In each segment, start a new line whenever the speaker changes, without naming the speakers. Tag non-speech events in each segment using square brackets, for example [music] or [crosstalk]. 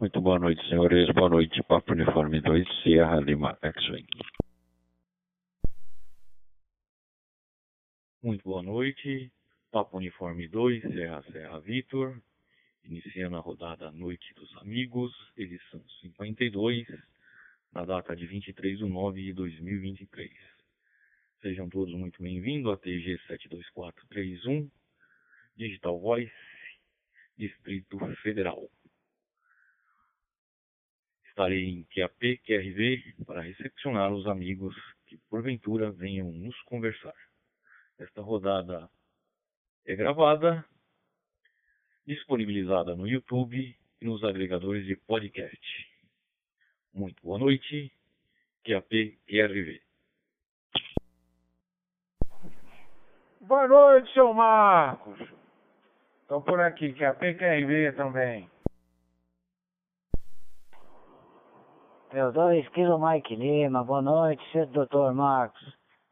Muito boa noite, senhores. Boa noite, Papo Uniforme 2, Sierra Lima X-Wing.
Muito boa noite, Papo Uniforme 2, Serra Serra Vitor. Iniciando a rodada Noite dos Amigos, edição 52, na data de 23 de nove de 2023. Sejam todos muito bem-vindos a TG 72431, Digital Voice, Distrito Federal. Estarei em QAP, QRV, para recepcionar os amigos que porventura venham nos conversar. Esta rodada é gravada, disponibilizada no YouTube e nos agregadores de podcast. Muito boa noite, QAP QRV.
Boa noite, seu Marcos. Estou por aqui, QAP QRV também.
Meu 2 Kilo Mike Lima, boa noite, seu doutor Marcos.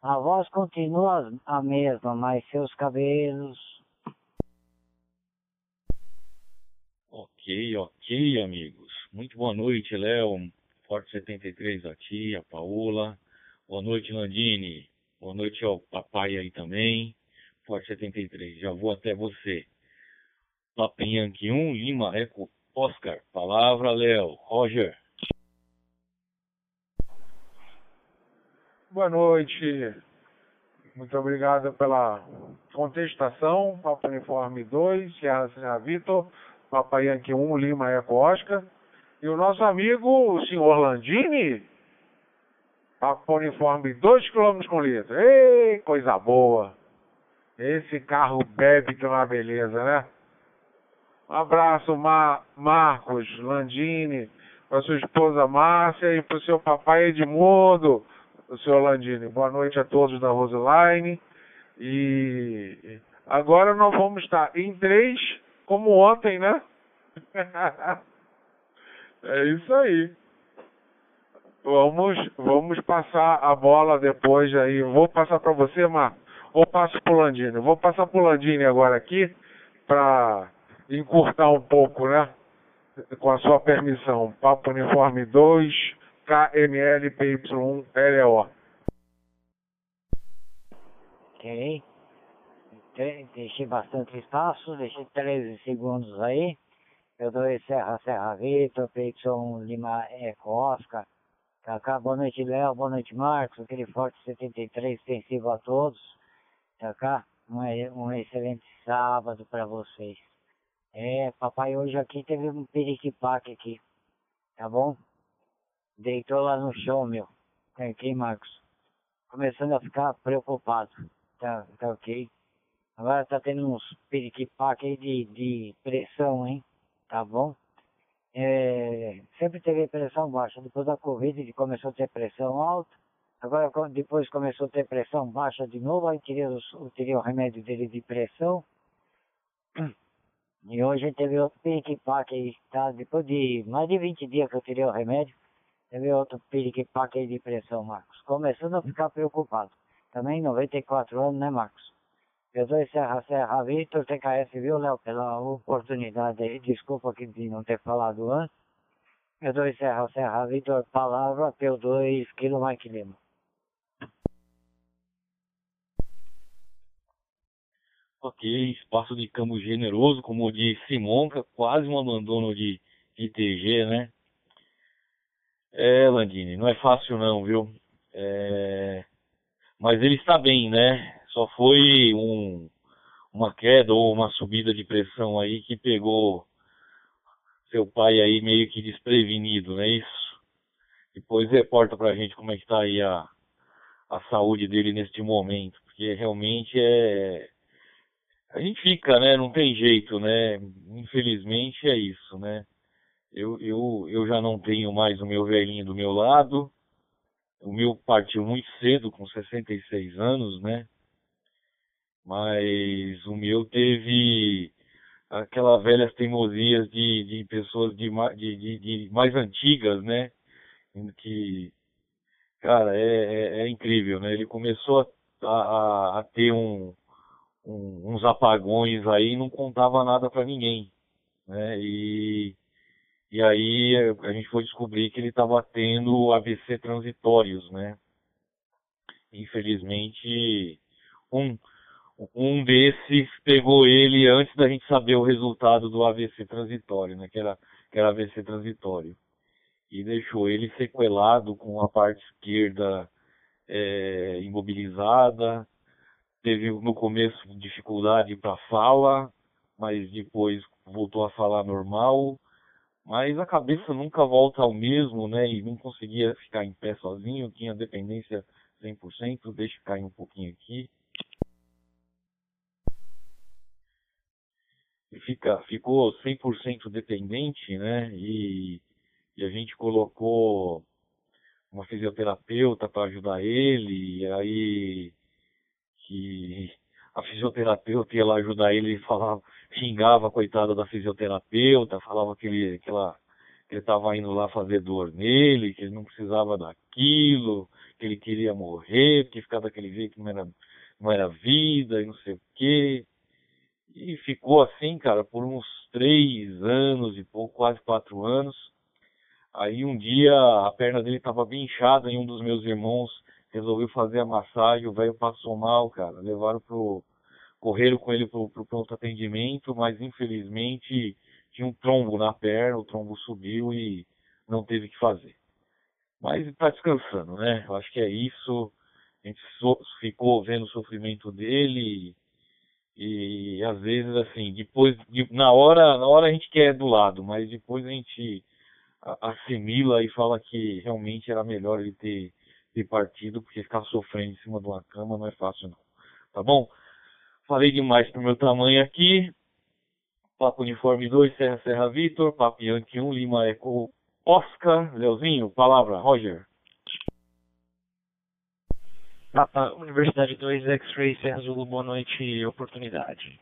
A voz continua a mesma, mas seus cabelos.
Ok, ok, amigos. Muito boa noite, Léo. Forte 73 a ti, a Paola. Boa noite, Landini. Boa noite ao papai aí também. Forte 73. Já vou até você. Papa Yankee 1, Lima Eco Oscar. Palavra, Léo. Roger.
Boa noite. Muito obrigado pela contestação. Papo Uniforme 2, Serra Serra Vitor, Papai Yankee 1, Lima Eco Oscar. E o nosso amigo, o senhor Landini, Papo Uniforme 2 km com litro. Ei, coisa boa. Esse carro bebe que é uma beleza, né? Um abraço, Mar Marcos Landini, para sua esposa Márcia e para o seu papai Edmundo senhor Landini. Boa noite a todos da Roseline. E agora nós vamos estar em três, como ontem, né? [laughs] é isso aí. Vamos, vamos passar a bola depois aí. Vou passar para você, Marco. Ou passo pro Landini? Vou passar pro Landini agora aqui para encurtar um pouco, né? Com a sua permissão. Papo Uniforme 2, KMLPY1LO.
Ok. Deixei bastante espaço, deixei 13 segundos aí. Eu dou Serra Serra Vitor, PY1 Lima Eco Oscar. Cacá, boa noite Léo, boa noite Marcos, aquele forte 73 extensivo a todos. Cacá, um, um excelente sábado para vocês. É, papai hoje aqui teve um periquipaque aqui, tá bom? Deitou lá no chão, meu. Tá ok, Marcos? Começando a ficar preocupado. Tá, tá ok? Agora tá tendo uns periquipaque aí de, de pressão, hein? Tá bom? É, sempre teve pressão baixa. Depois da Covid começou a ter pressão alta. Agora depois começou a ter pressão baixa de novo. Aí tirei, os, tirei o remédio dele de pressão. E hoje teve outro periquipaque aí, tá? Depois de mais de 20 dias que eu tirei o remédio. Teve outro piriquipaque de pressão, Marcos. Começando a ficar preocupado. Também 94 anos, né, Marcos? Eu dou Serra Serra Vitor, TKS, viu, Léo, pela oportunidade aí. Desculpa aqui de não ter falado antes. Eu dou Serra Serra Vitor, palavra, P2, Kilo Mike Lima.
Ok, espaço de campo generoso, como disse Simonca, quase um abandono de, de TG, né? É, Landini, não é fácil não, viu? É... Mas ele está bem, né? Só foi um, uma queda ou uma subida de pressão aí que pegou seu pai aí meio que desprevenido, não é isso? Depois reporta pra gente como é que tá aí a, a saúde dele neste momento, porque realmente é... A gente fica, né? Não tem jeito, né? Infelizmente é isso, né? Eu, eu, eu já não tenho mais o meu velhinho do meu lado. O meu partiu muito cedo, com 66 anos, né? Mas o meu teve aquelas velhas teimosias de, de pessoas de, de, de, mais antigas, né? Que, cara, é, é, é, incrível, né? Ele começou a, a, a ter um, um, uns apagões aí e não contava nada para ninguém, né? E e aí a gente foi descobrir que ele estava tendo AVC transitórios, né? Infelizmente, um, um desses pegou ele antes da gente saber o resultado do AVC transitório, né? Que era, que era AVC transitório. E deixou ele sequelado com a parte esquerda é, imobilizada. Teve no começo dificuldade para fala, mas depois voltou a falar normal. Mas a cabeça nunca volta ao mesmo, né? E não conseguia ficar em pé sozinho, tinha dependência 100%. Deixa cair um pouquinho aqui. E fica, ficou 100% dependente, né? E, e a gente colocou uma fisioterapeuta para ajudar ele, e aí que a fisioterapeuta ia lá ajudar ele e falava, xingava a coitada da fisioterapeuta, falava que ele, que que ele estava indo lá fazer dor nele, que ele não precisava daquilo, que ele queria morrer, porque ficar daquele jeito não era, não era vida e não sei o quê. E ficou assim, cara, por uns três anos e pouco, quase quatro anos. Aí um dia a perna dele estava bem inchada e um dos meus irmãos resolveu fazer a massagem, o velho passou mal, cara. Levaram pro. correram com ele pro, pro pronto atendimento, mas infelizmente tinha um trombo na perna, o trombo subiu e não teve que fazer. Mas está descansando, né? Eu acho que é isso. A gente so, ficou vendo o sofrimento dele e, e às vezes assim, depois, de, na hora, na hora a gente quer do lado, mas depois a gente assimila e fala que realmente era melhor ele ter, ter partido, porque ficar sofrendo em cima de uma cama não é fácil não. Tá bom? Falei demais pro meu tamanho aqui. Papo Uniforme 2, Serra Serra Vitor, Papo Yankee 1, Lima Eco Oscar, Leozinho, palavra, Roger.
Papa Universidade 2, X-Ray Serra Zulu, boa noite e oportunidade.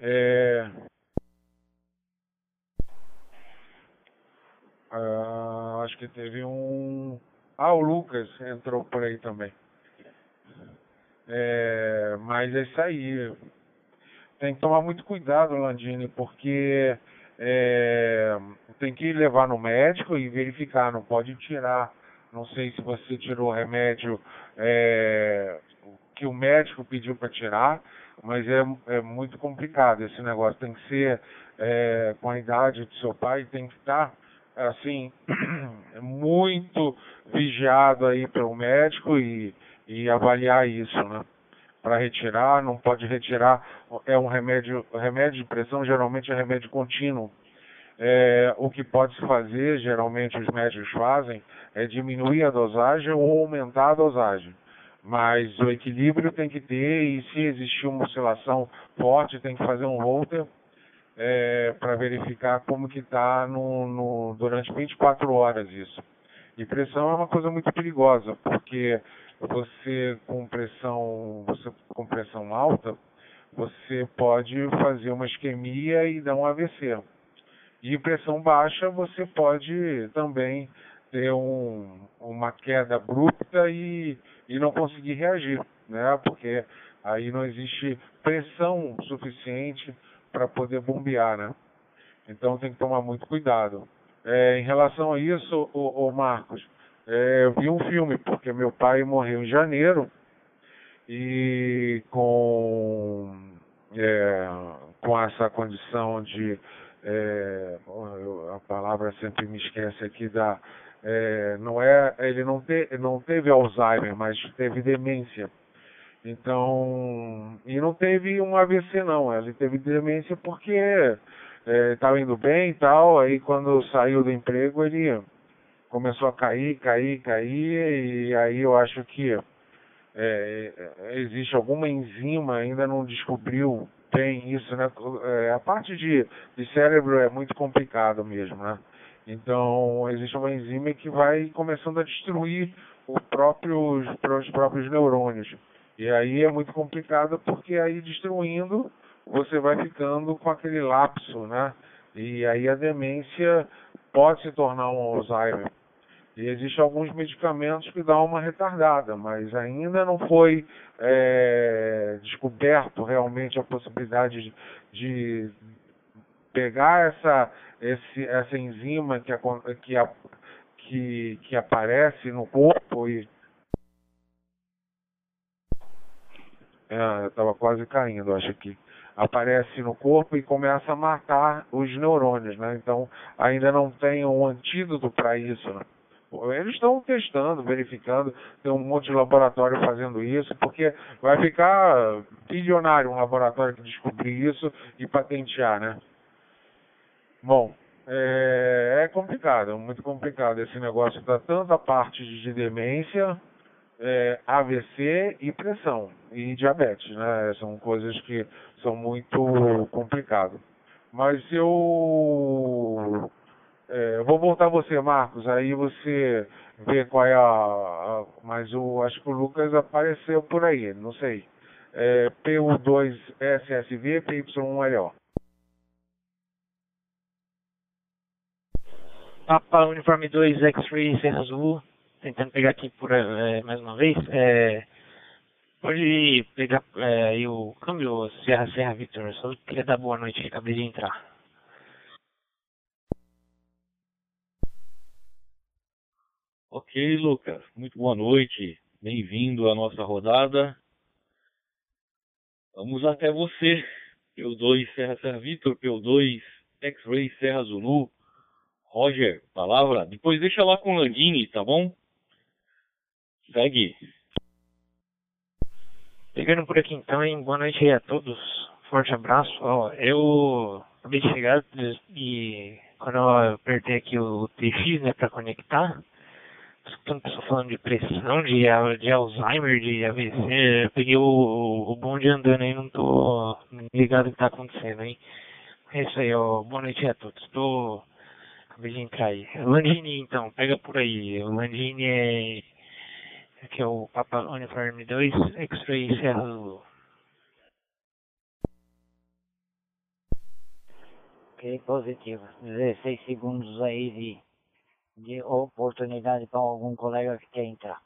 É, Uh, acho que teve um. Ah, o Lucas entrou por aí também. É, mas é isso aí. Tem que tomar muito cuidado, Landini, porque é, tem que levar no médico e verificar, não pode tirar. Não sei se você tirou o remédio é, que o médico pediu para tirar, mas é, é muito complicado esse negócio. Tem que ser é, com a idade do seu pai, tem que estar assim, [clears throat] muito vigiado aí pelo médico e, e avaliar isso, né? Para retirar, não pode retirar, é um remédio, remédio de pressão geralmente é remédio contínuo. É, o que pode se fazer, geralmente os médicos fazem, é diminuir a dosagem ou aumentar a dosagem. Mas o equilíbrio tem que ter e se existir uma oscilação forte, tem que fazer um holter é, para verificar como que está no, no, durante 24 horas isso. E pressão é uma coisa muito perigosa, porque você com pressão, você com pressão alta, você pode fazer uma isquemia e dar um AVC. E pressão baixa, você pode também ter um, uma queda abrupta e, e não conseguir reagir, né? Porque aí não existe pressão suficiente para poder bombear, né? Então tem que tomar muito cuidado. É, em relação a isso, o, o Marcos, é, eu vi um filme, porque meu pai morreu em janeiro e com, é, com essa condição de é, a palavra sempre me esquece aqui da é, não é ele não, te, não teve Alzheimer, mas teve demência. Então, e não teve um AVC não, ele teve demência porque estava é, indo bem e tal, aí quando saiu do emprego ele começou a cair, cair, cair, e aí eu acho que é, existe alguma enzima, ainda não descobriu bem isso, né? É, a parte de, de cérebro é muito complicado mesmo, né? Então, existe uma enzima que vai começando a destruir o próprio, os próprios neurônios. E aí é muito complicado porque aí destruindo você vai ficando com aquele lapso, né? E aí a demência pode se tornar um Alzheimer. E existem alguns medicamentos que dão uma retardada, mas ainda não foi é, descoberto realmente a possibilidade de, pegar essa, esse, essa enzima que, que, que, que aparece no corpo e. É, estava quase caindo, acho que aparece no corpo e começa a matar os neurônios, né? Então ainda não tem um antídoto para isso. Né? Eles estão testando, verificando, tem um monte de laboratório fazendo isso, porque vai ficar bilionário um laboratório que descobrir isso e patentear, né? Bom, é, é complicado, muito complicado esse negócio da tanta parte de demência, é, AVC e pressão e diabetes, né? São coisas que são muito complicadas. Mas eu é, vou voltar a você, Marcos, aí você vê qual é a, a, Mas eu acho que o Lucas apareceu por aí, não sei. É, PU2SSV, PY1LO.
Papa Uniforme 2 X-Ray Serra Azul, tentando pegar aqui por é, mais uma vez. É, pode pegar é, o câmbio Serra Serra Victor, só queria dar boa noite, acabei de entrar.
Ok, Lucas, muito boa noite, bem-vindo à nossa rodada. Vamos até você, P2 Serra Serra Victor, P2 X-Ray Serra Zulu. Roger, palavra. Depois deixa lá com o Landini, tá bom? Segue.
Pegando por aqui então, hein? Boa noite aí a todos. Forte abraço. Ó, eu acabei de chegar e quando eu apertei aqui o TX, né, para conectar, escutando pessoa falando de pressão, de, de Alzheimer, de AVC, eu peguei o, o bonde andando aí, não tô ligado o que tá acontecendo, hein? É isso aí, ó. Boa noite a todos. Tô Acabei de entrar aí. Landini, então, pega por aí. O Landini é. Aqui é o Papa Uniforme 2, X-Ray Serra Zulu.
Ok, positivo. 16 segundos aí de, de oportunidade para algum colega que quer entrar.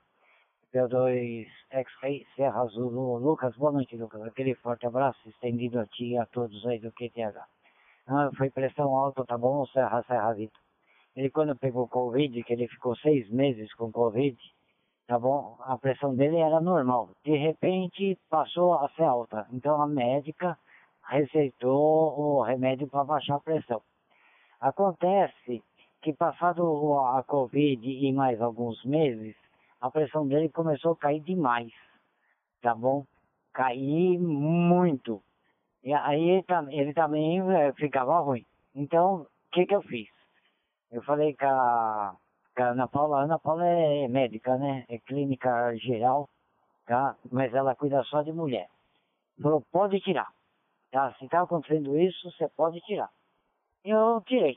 P2 X-Ray Serra Zulu. Lucas, boa noite, Lucas. Aquele forte abraço estendido a ti e a todos aí do QTH. Ah, foi pressão alta, tá bom? Serra, Serra Vitor. Ele quando pegou Covid, que ele ficou seis meses com Covid, tá bom? A pressão dele era normal. De repente passou a ser alta. Então a médica receitou o remédio para baixar a pressão. Acontece que passado a Covid e mais alguns meses, a pressão dele começou a cair demais, tá bom? Cair muito. E aí ele também eh, ficava ruim. Então, o que que eu fiz? Eu falei com a, Ana Paula, Ana Paula é médica, né? É clínica geral, tá? Mas ela cuida só de mulher. Falou, pode tirar. Tá? Se tá acontecendo isso, você pode tirar. Eu tirei,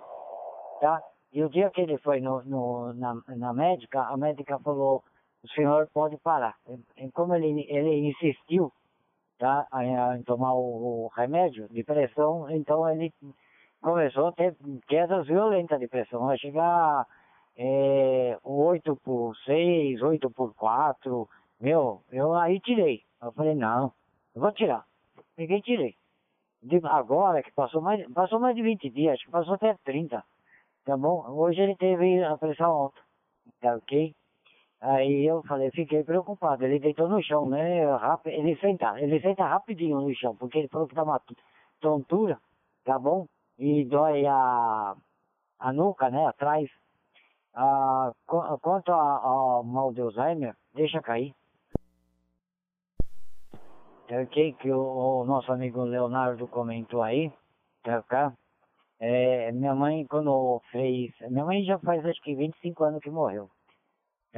tá? E o dia que ele foi no, no, na, na médica, a médica falou, o senhor pode parar. E como ele, ele insistiu, tá? Em tomar o, o remédio de pressão, então ele começou a ter quedas violentas de pressão, vai chegar é, 8 por 6, 8 por 4, meu, eu aí tirei. Eu falei, não, eu vou tirar. Peguei e tirei. agora que passou mais, passou mais de 20 dias, acho que passou até 30, tá bom? Hoje ele teve a pressão alta, tá ok? Aí eu falei, fiquei preocupado, ele deitou no chão, né? Rápido, ele senta, ele senta rapidinho no chão, porque ele falou que tá uma tontura, tá bom? e dói a, a nuca, né, atrás. Ah, quanto ao mal de Alzheimer, deixa cair. Ok, que o, o, nosso amigo Leonardo comentou aí, tá, é, minha mãe quando fez, minha mãe já faz acho que 25 anos que morreu.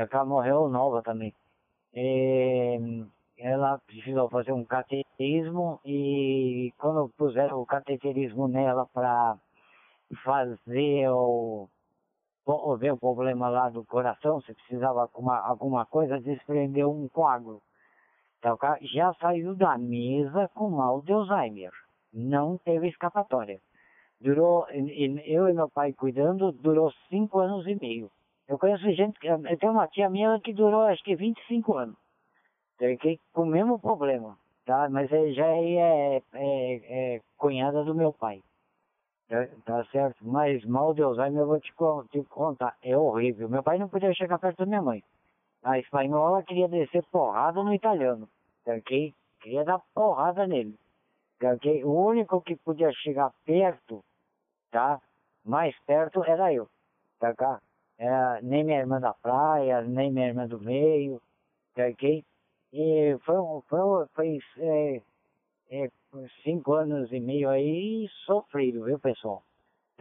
Tá, morreu nova também. É, ela precisou fazer um cateterismo e quando puseram o cateterismo nela para fazer o ver o problema lá do coração, se precisava alguma, alguma coisa, desprendeu um coágulo. Então, já saiu da mesa com mal de Alzheimer. Não teve escapatória. Durou, eu e meu pai cuidando, durou cinco anos e meio. Eu conheço gente, eu tenho uma tia minha que durou acho que 25 anos que com o mesmo problema, tá? Mas ele já é, é, é cunhada do meu pai. Tá, tá certo? Mas mal de Alzheimer eu vou te, te contar, é horrível. Meu pai não podia chegar perto da minha mãe. A espanhola queria descer porrada no italiano, ok? Queria dar porrada nele, ok? O único que podia chegar perto, tá? Mais perto era eu, tá cá? Era nem minha irmã da praia, nem minha irmã do meio, ok? E foi, foi, foi é, é, cinco anos e meio aí sofrido, viu, pessoal?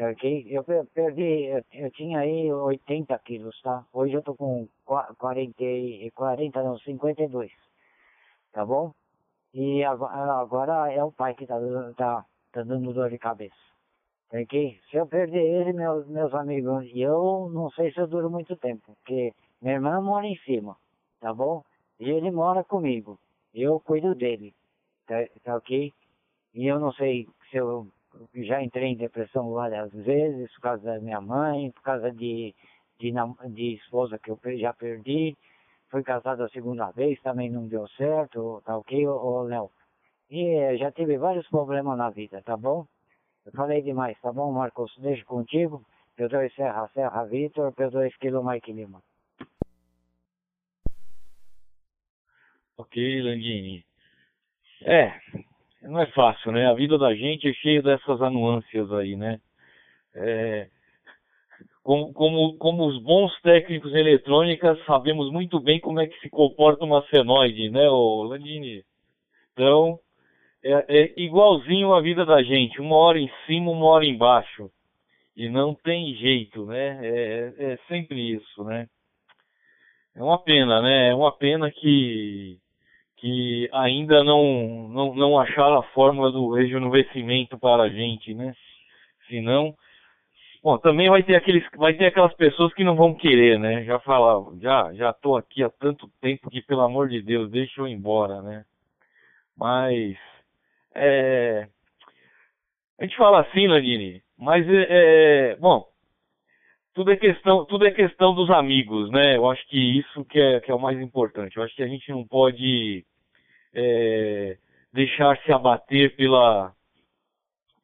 Ok? Eu perdi, eu, tinha aí 80 quilos, tá? Hoje eu tô com 40, 40 não, 52, tá bom? E agora, é o pai que tá, tá, tá dando dor de cabeça. Ok? Se eu perder ele, meus, meus amigos, eu não sei se eu duro muito tempo, porque minha irmã mora em cima, tá bom? E ele mora comigo. Eu cuido dele, tá, tá ok? E eu não sei se eu já entrei em depressão várias vezes por causa da minha mãe, por causa de, de, de esposa que eu já perdi. Fui casado a segunda vez, também não deu certo, tá ok, ô Léo? E já tive vários problemas na vida, tá bom? Eu falei demais, tá bom, Marcos? Deixo contigo. P2 Serra, Serra Vitor, P2 Kilo Mike Lima.
Ok, Landini. É, não é fácil, né? A vida da gente é cheia dessas anuâncias aí, né? É, como, como, como os bons técnicos em eletrônica, sabemos muito bem como é que se comporta uma senoide, né, ô Landini? Então, é, é igualzinho a vida da gente, uma hora em cima, uma hora embaixo. E não tem jeito, né? É, é, é sempre isso, né? É uma pena, né? É uma pena que que ainda não, não, não acharam a fórmula do rejuvenescimento para a gente, né? Senão, bom, também vai ter aqueles, vai ter aquelas pessoas que não vão querer, né? Já falavam, já, já tô aqui há tanto tempo que pelo amor de Deus, deixa eu ir embora, né? Mas, é, a gente fala assim, Landini, mas é, é, bom, tudo é questão, tudo é questão dos amigos, né? Eu acho que isso que é, que é o mais importante. Eu acho que a gente não pode é, deixar se abater pela,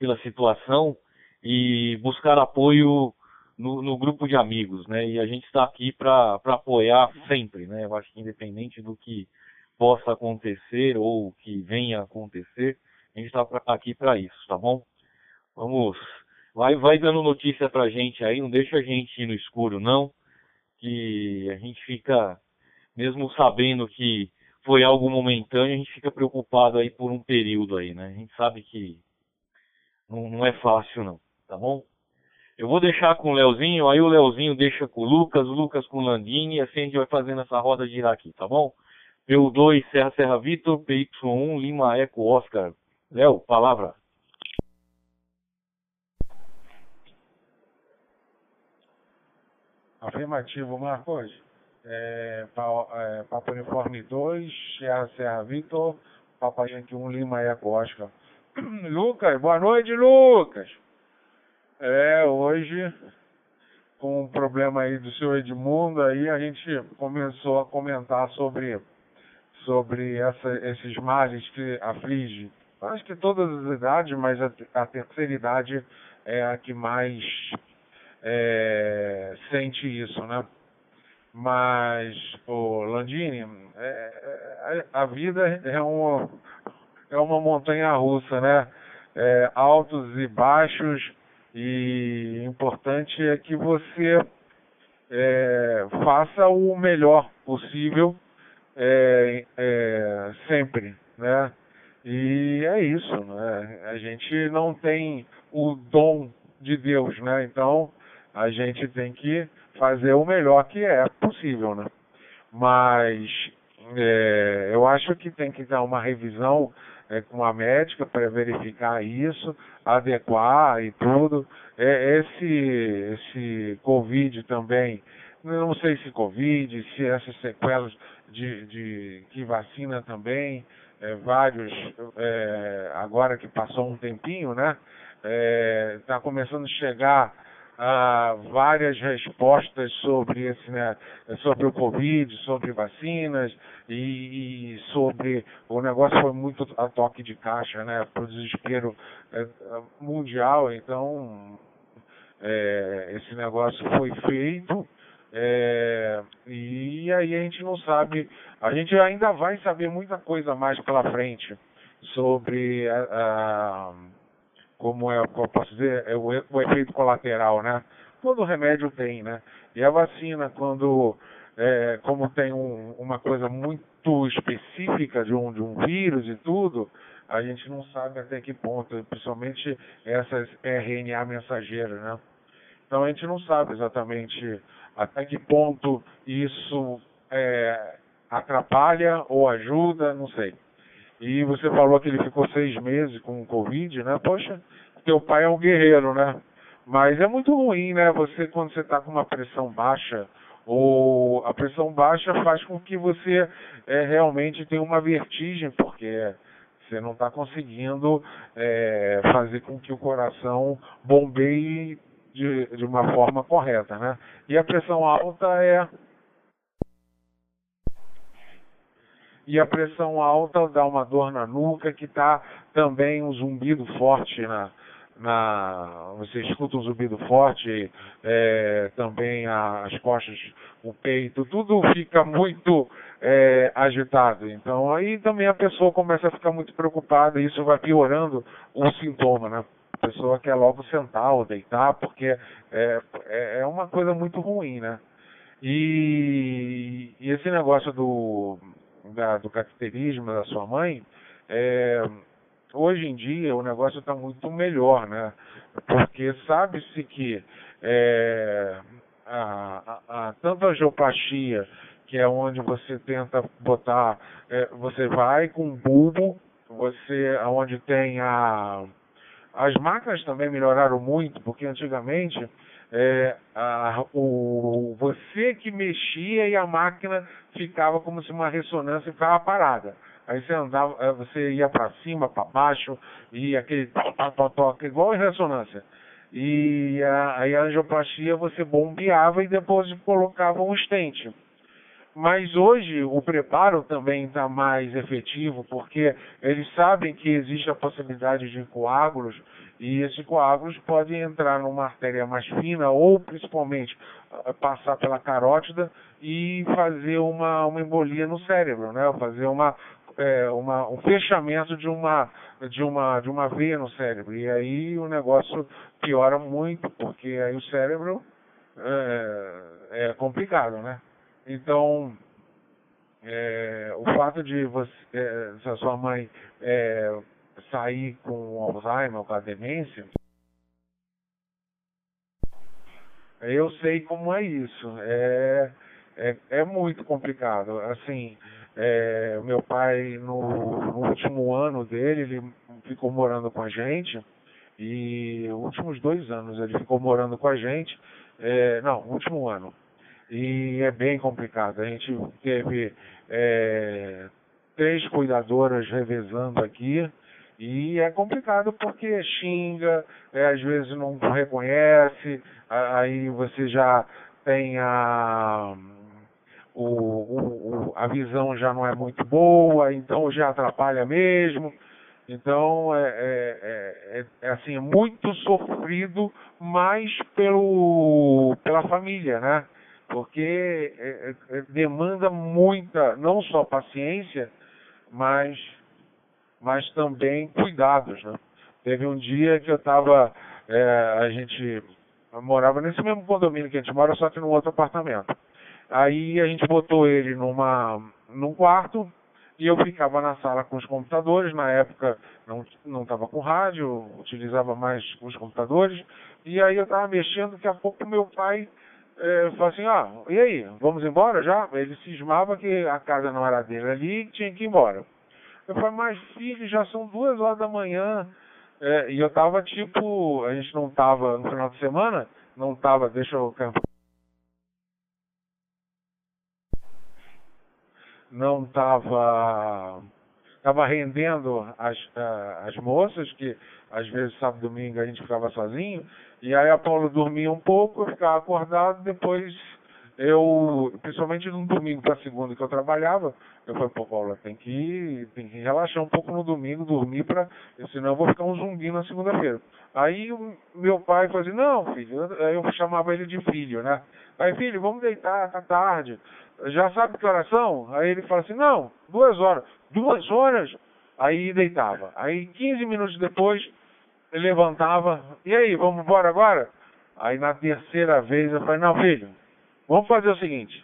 pela situação e buscar apoio no, no, grupo de amigos, né? E a gente está aqui para apoiar sempre, né? Eu acho que independente do que possa acontecer ou que venha acontecer, a gente está aqui para isso, tá bom? Vamos Vai, vai dando notícia pra gente aí, não deixa a gente ir no escuro, não. Que a gente fica, mesmo sabendo que foi algo momentâneo, a gente fica preocupado aí por um período aí, né? A gente sabe que não, não é fácil, não, tá bom? Eu vou deixar com o Leozinho, aí o Leozinho deixa com o Lucas, o Lucas com o Landini, e assim a gente vai fazendo essa roda girar aqui, tá bom? PU2 Serra Serra Vitor, PY1 Lima Eco Oscar. Léo, palavra.
Afirmativo, Marcos. É, pa, é, Uniforme 2, Serra Serra Vitor, Papai Yankee 1, Lima Eco Oscar. [clears throat] Lucas, boa noite, Lucas. É, hoje, com o problema aí do seu Edmundo, aí a gente começou a comentar sobre, sobre essa, esses males que aflige. Acho que todas as idades, mas a, a terceira idade é a que mais é, sente isso, né? Mas, o Landini, é, é, a vida é uma, é uma montanha russa, né? É, altos e baixos, e importante é que você é, faça o melhor possível é, é, sempre, né? E é isso, né? A gente não tem o dom de Deus, né? Então, a gente tem que fazer o melhor que é possível, né? Mas é, eu acho que tem que dar uma revisão é, com a médica para verificar isso, adequar e tudo. É, esse, esse Covid também, não sei se Covid, se essas sequelas de, de que vacina também, é, vários, é, agora que passou um tempinho, né? Está é, começando a chegar ah, várias respostas sobre esse, né, sobre o Covid, sobre vacinas e, e, sobre o negócio foi muito a toque de caixa, né, para o desespero é, mundial. Então é, esse negócio foi feito é, e aí a gente não sabe, a gente ainda vai saber muita coisa mais pela frente sobre a, a como é, como posso dizer, é o, o, efeito colateral, né? Todo remédio tem, né? E a vacina, quando, é, como tem um, uma coisa muito específica de um, de um vírus e tudo, a gente não sabe até que ponto, principalmente essas RNA mensageiras, né? Então a gente não sabe exatamente até que ponto isso é, atrapalha ou ajuda, não sei. E você falou que ele ficou seis meses com Covid, né? Poxa, teu pai é um guerreiro, né? Mas é muito ruim, né? Você, quando você está com uma pressão baixa, ou a pressão baixa faz com que você é, realmente tenha uma vertigem, porque você não está conseguindo é, fazer com que o coração bombeie de, de uma forma correta, né? E a pressão alta é e a pressão alta dá uma dor na nuca que está também um zumbido forte na, na você escuta um zumbido forte é, também as costas o peito tudo fica muito é, agitado. Então aí também a pessoa começa a ficar muito preocupada e isso vai piorando o sintoma né? A pessoa quer logo sentar ou deitar porque é, é, é uma coisa muito ruim né? E, e esse negócio do do cateterismo da sua mãe, é, hoje em dia o negócio está muito melhor, né? Porque sabe-se que é, a, a, a, tanto a geopatia, que é onde você tenta botar, é, você vai com um bulbo, você, onde tem a... As máquinas também melhoraram muito, porque antigamente é, a, o, você que mexia e a máquina ficava como se uma ressonância ficava parada. Aí você andava, é, você ia para cima, para baixo, e aquele toque igual em ressonância. E a, aí a angioplastia você bombeava e depois colocava um estente. Mas hoje o preparo também está mais efetivo, porque eles sabem que existe a possibilidade de coágulos e esses coágulos podem entrar numa artéria mais fina ou principalmente ah, passar pela carótida e fazer uma, uma embolia no cérebro, né? Fazer uma, é, uma, um fechamento de uma, de, uma, de uma veia no cérebro. E aí o negócio piora muito, porque aí o cérebro é, é complicado, né? Então, é, o fato de você, é, se a sua mãe é, sair com Alzheimer com a demência, eu sei como é isso. É, é, é muito complicado. Assim, é, meu pai, no, no, último ano dele, ele ficou morando com a gente. E últimos dois anos ele ficou morando com a gente. É, não, último ano. E é bem complicado. A gente teve é, três cuidadoras revezando aqui. E é complicado porque xinga, é, às vezes não reconhece, aí você já tem a, o, o, a visão já não é muito boa, então já atrapalha mesmo. Então é, é, é, é assim, é muito sofrido, mais pelo, pela família, né? Porque é, é, demanda muita, não só paciência, mas mas também cuidados, né? Teve um dia que eu estava, é, a gente morava nesse mesmo condomínio que a gente mora, só que num outro apartamento. Aí a gente botou ele numa, num quarto e eu ficava na sala com os computadores. Na época não não estava com rádio, utilizava mais os computadores. E aí eu estava mexendo, daqui a pouco meu pai é, falou assim, ah, e aí, vamos embora já? Ele cismava que a casa não era dele ali e tinha que ir embora. Eu falei, mas filho, já são duas horas da manhã. É, e eu tava tipo, a gente não tava no final de semana, não tava, deixa eu. Não tava. estava rendendo as, as moças, que às vezes sábado e domingo a gente ficava sozinho, e aí a Paula dormia um pouco, eu ficava acordado, depois eu, principalmente no domingo para segunda que eu trabalhava, eu falei, pô, Paula, tem que, tem que relaxar um pouco no domingo, dormir, pra, senão eu vou ficar um zumbi na segunda-feira. Aí o meu pai falou assim, não, filho, eu, eu chamava ele de filho, né? Aí, filho, vamos deitar, tá tarde. Já sabe que oração? Aí ele fala assim, não, duas horas. Duas horas? Aí deitava. Aí 15 minutos depois, ele levantava, e aí, vamos embora agora? Aí na terceira vez eu falei, não, filho, Vamos fazer o seguinte,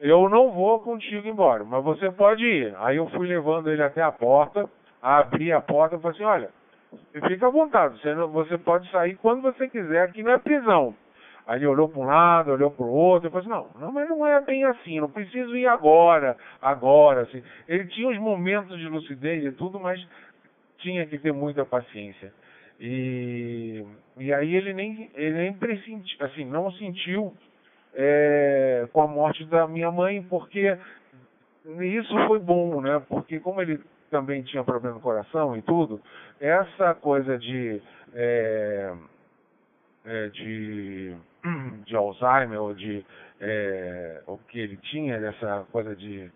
eu não vou contigo embora, mas você pode ir. Aí eu fui levando ele até a porta, abri a porta e falei assim, olha, fica à vontade, você, não, você pode sair quando você quiser, aqui não é prisão. Aí ele olhou para um lado, olhou para o outro, eu falei assim, não, não, mas não é bem assim, não preciso ir agora, agora, assim. Ele tinha uns momentos de lucidez e tudo, mas tinha que ter muita paciência. E, e aí ele nem, ele nem pressentiu, assim, não sentiu é, com a morte da minha mãe, porque isso foi bom, né? Porque como ele também tinha problema no coração e tudo, essa coisa de é, é, de, [clears throat] de Alzheimer ou de é, o que ele tinha dessa coisa de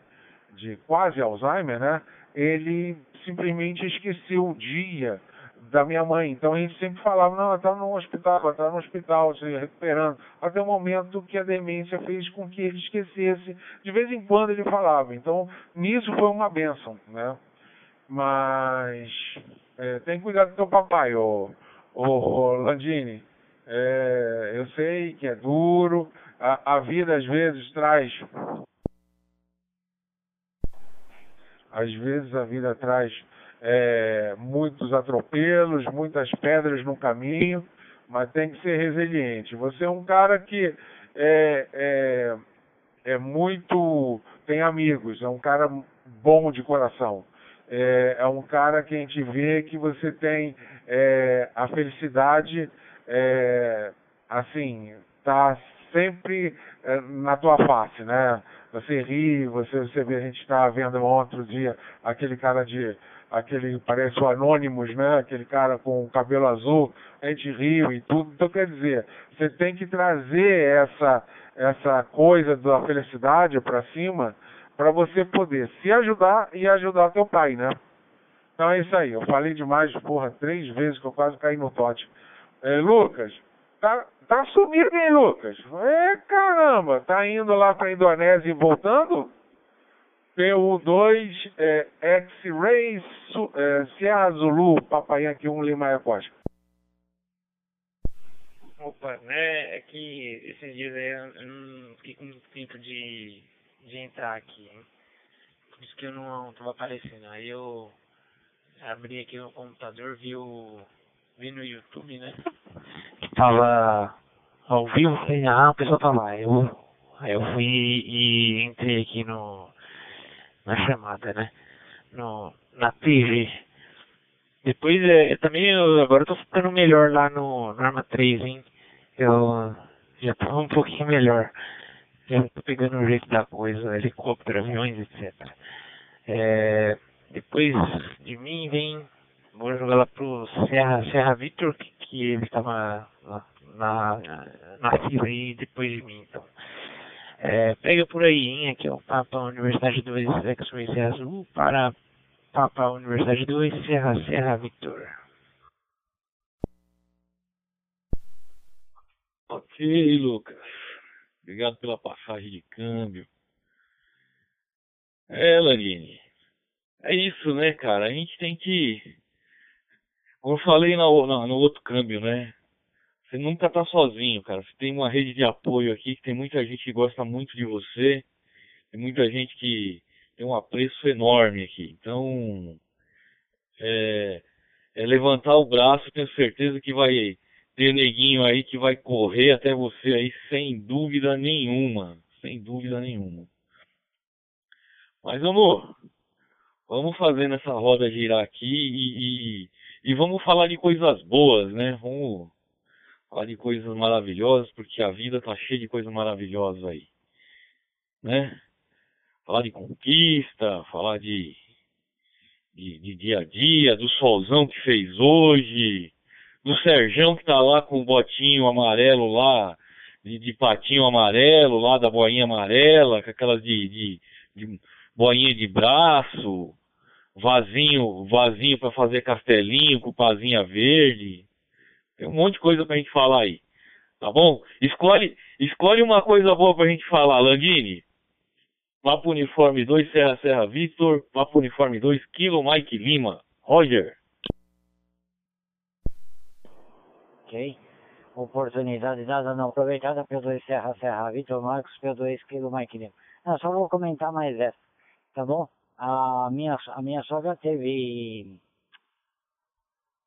de quase Alzheimer, né? Ele simplesmente esqueceu o dia da minha mãe. Então a gente sempre falava, não, ela está no hospital, ela está no hospital, se recuperando. Até o momento que a demência fez com que ele esquecesse. De vez em quando ele falava. Então, nisso foi uma benção, né? Mas é, tem cuidado com teu papai, ô, ô, ô Landini. É, eu sei que é duro, a, a vida às vezes traz às vezes a vida traz é, muitos atropelos, muitas pedras no caminho, mas tem que ser resiliente. Você é um cara que é, é, é muito. tem amigos, é um cara bom de coração. É, é um cara que a gente vê que você tem é, a felicidade, é, assim, tá sempre é, na tua face, né? Você ri, você, você vê, a gente estava vendo outro dia aquele cara de aquele, parece o Anônimos, né? Aquele cara com o cabelo azul, a gente riu e tudo. Então, quer dizer, você tem que trazer essa, essa coisa da felicidade para cima para você poder se ajudar e ajudar teu pai, né? Então é isso aí. Eu falei demais, porra, três vezes que eu quase caí no tote. É, Lucas, tá, tá sumido, hein, Lucas? É, caramba, tá indo lá pra Indonésia e voltando? PU2 é, X-Ray é, Sierra Zulu, Papai aqui 1 Lima Costa.
Opa, né, é que esses dias aí eu não fiquei com tempo de, de entrar aqui, hein? Por isso que eu não tava aparecendo. Aí eu abri aqui no computador, vi o. vi no YouTube, né? [laughs] Que tava ao vivo, falei, ah, o pessoal tá lá. Eu, aí eu fui e entrei aqui no na chamada, né? No, na TV. Depois, é, também, eu, agora eu tô ficando melhor lá no, no Arma 3, hein? Eu já tô um pouquinho melhor. Já tô pegando o jeito da coisa, helicóptero, aviões, etc. É, depois de mim vem, vou jogar lá pro Serra, Serra Victor, que, que ele estava na, na, na fila aí depois de mim, então. É, pega por aí, hein? Aqui é o Papa Universidade 2 X-Ray Serra Azul para Papa Universidade 2 Serra Serra Victor.
Ok, Lucas. Obrigado pela passagem de câmbio. É, Lanini. É isso, né, cara? A gente tem que. Como eu falei no, no, no outro câmbio, né? Você nunca tá sozinho, cara. Você tem uma rede de apoio aqui, que tem muita gente que gosta muito de você. Tem muita gente que tem um apreço enorme aqui. Então, é, é levantar o braço, tenho certeza que vai ter neguinho aí que vai correr até você aí sem dúvida nenhuma. Sem dúvida nenhuma. Mas amor, vamos fazendo essa roda girar aqui e, e, e vamos falar de coisas boas, né? Vamos falar de coisas maravilhosas, porque a vida tá cheia de coisas maravilhosas aí, né? Falar de conquista, falar de de, de dia a dia, do solzão que fez hoje, do Serjão que tá lá com o botinho amarelo lá, de, de patinho amarelo lá, da boinha amarela, com aquelas de, de, de boinha de braço, vasinho, vasinho para fazer castelinho com pazinha verde. Tem um monte de coisa pra gente falar aí. Tá bom? Escolhe, escolhe uma coisa boa pra gente falar, Landini. Vá uniforme 2, Serra Serra Victor. Vá uniforme 2, Kilo Mike Lima. Roger.
Ok. Oportunidade dada não aproveitada, P2 Serra Serra Vitor Marcos, P2 Kilo Mike Lima. Não, só vou comentar mais essa, tá bom? A minha, a minha sogra teve.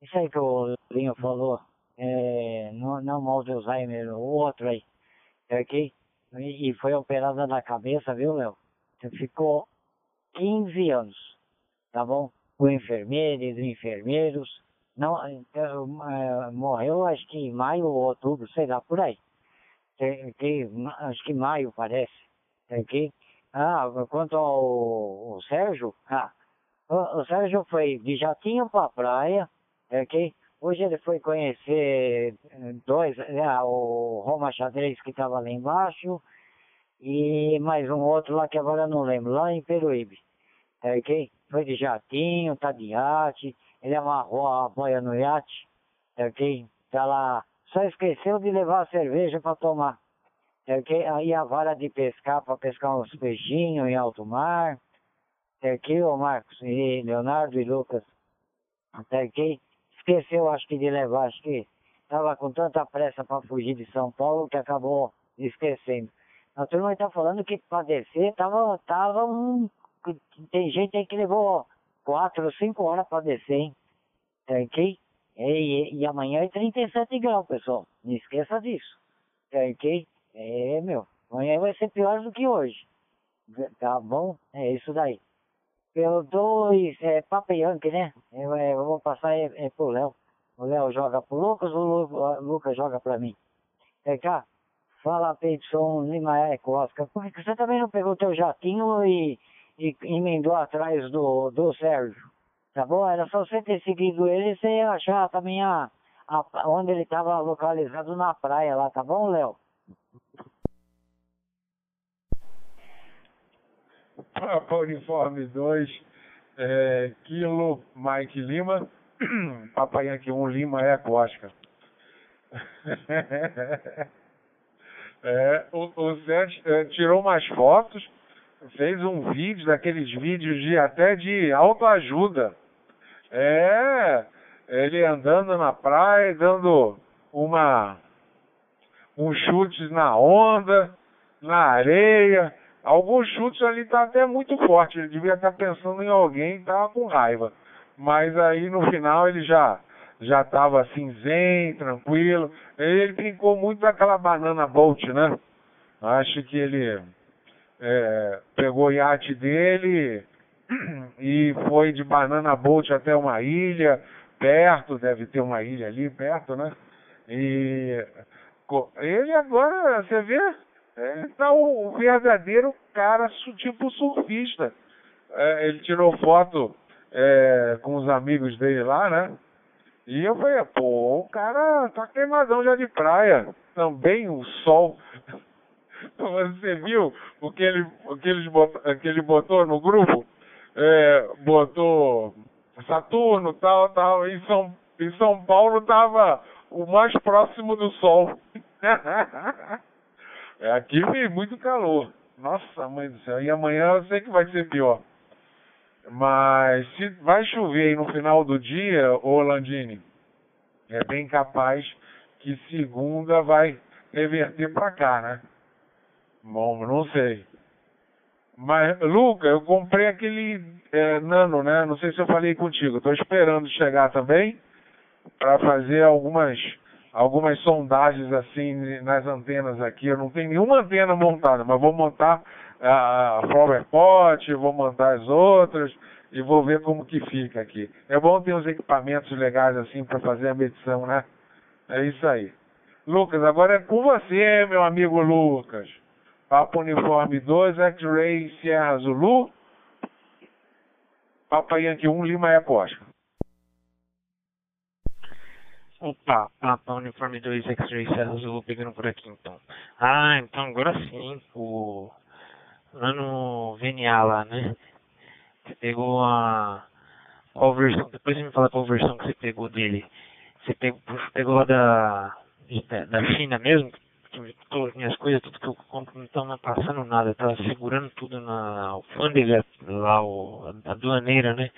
Isso aí que o Linho falou, é, não, não mal de Alzheimer, o outro aí, ok? E, e foi operada na cabeça, viu, Léo? Ficou 15 anos, tá bom? O enfermeiro e os enfermeiros, não, é, morreu acho que em maio ou outubro, sei lá, por aí. Que, acho que maio parece? Ah, quanto ao, ao Sérgio, ah, o, o, Sérgio foi de jatinho pra praia, ok? Hoje ele foi conhecer eh, dois, né, o Roma Xadrez que estava lá embaixo e mais um outro lá que agora eu não lembro, lá em Peruíbe. Ok? Foi de jatinho, tá de iate, ele amarrou a boia no iate, ok? Tá lá, só esqueceu de levar a cerveja para tomar. Ok? Aí a vara de pescar para pescar uns peixinhos em alto mar. Ok, ô Marcos, e Leonardo e Lucas. Ok? Esqueceu, acho que, de levar, acho que estava com tanta pressa para fugir de São Paulo que acabou esquecendo. A turma está falando que para descer tava, tava um. Tem gente aí que levou quatro ou cinco horas para descer, hein? Tranquei? E, e, e amanhã é 37 graus, pessoal. Não esqueça disso. Tranquei? É, meu. Amanhã vai ser pior do que hoje. Tá bom? É isso daí pelo dois, é Papeyanque, né? Eu, é, eu vou passar é, é pro Léo. O Léo joga pro Lucas, o Lucas joga pra mim. Vem cá, fala Peidson Lima é Oscar. Por que você também não pegou teu jatinho e, e emendou atrás do, do Sérgio? Tá bom? Era só você ter seguido ele e você ia achar também a, a, onde ele estava localizado na praia lá, tá bom, Léo?
Papa Uniforme 2, é, Kilo Mike Lima, [clears throat] Papai Yankee 1 Lima é a Cosca. [laughs] é, o, o é, tirou umas fotos, fez um vídeo, daqueles vídeos de até de autoajuda. É, ele andando na praia, dando uma um chute na onda, na areia, Alguns chutes ali tá até muito forte. Ele devia estar tá pensando em alguém que tava com raiva. Mas aí no final ele já já estava assim zen, tranquilo. Ele brincou muito daquela banana bolt, né? Acho que ele é, pegou o iate dele e foi de banana bolt até uma ilha, perto, deve ter uma ilha ali perto, né? E ele agora, você vê, é, então, o verdadeiro cara, tipo surfista. É, ele tirou foto é, com os amigos dele lá, né? E eu falei, pô, o cara tá queimadão já de praia. Também o sol. [laughs] Você viu o que ele, o que ele, botou, que ele botou no grupo? É, botou Saturno, tal, tal. Em São, em São Paulo tava o mais próximo do sol. [laughs] É, aqui vem muito calor. Nossa, mãe do céu. E amanhã eu sei que vai ser pior. Mas se vai chover no final do dia, ô Landini, é bem capaz que segunda vai reverter pra cá, né? Bom, não sei. Mas, Luca, eu comprei aquele é, nano, né? Não sei se eu falei contigo. Estou esperando chegar também para fazer algumas algumas sondagens assim nas antenas aqui. Eu não tenho nenhuma antena montada, mas vou montar a Flower Pot, vou montar as outras e vou ver como que fica aqui. É bom ter uns equipamentos legais assim para fazer a medição, né? É isso aí. Lucas, agora é com você, meu amigo Lucas. Papo Uniforme 2, X-Ray Sierra Zulu. Papa Yankee 1, Lima Eco Oscar.
Opa, Papa Uniforme 2 X-Ray Serra Azul pegando por aqui então. Ah, então agora sim, o lá no VNA lá, né? Você pegou a qual versão, depois me fala qual versão que você pegou dele. Você pegou, pegou lá da, da China mesmo? Todas as minhas coisas, tudo que eu compro não estão passando nada, tá segurando tudo na alfândega, lá o, a aduaneira, né?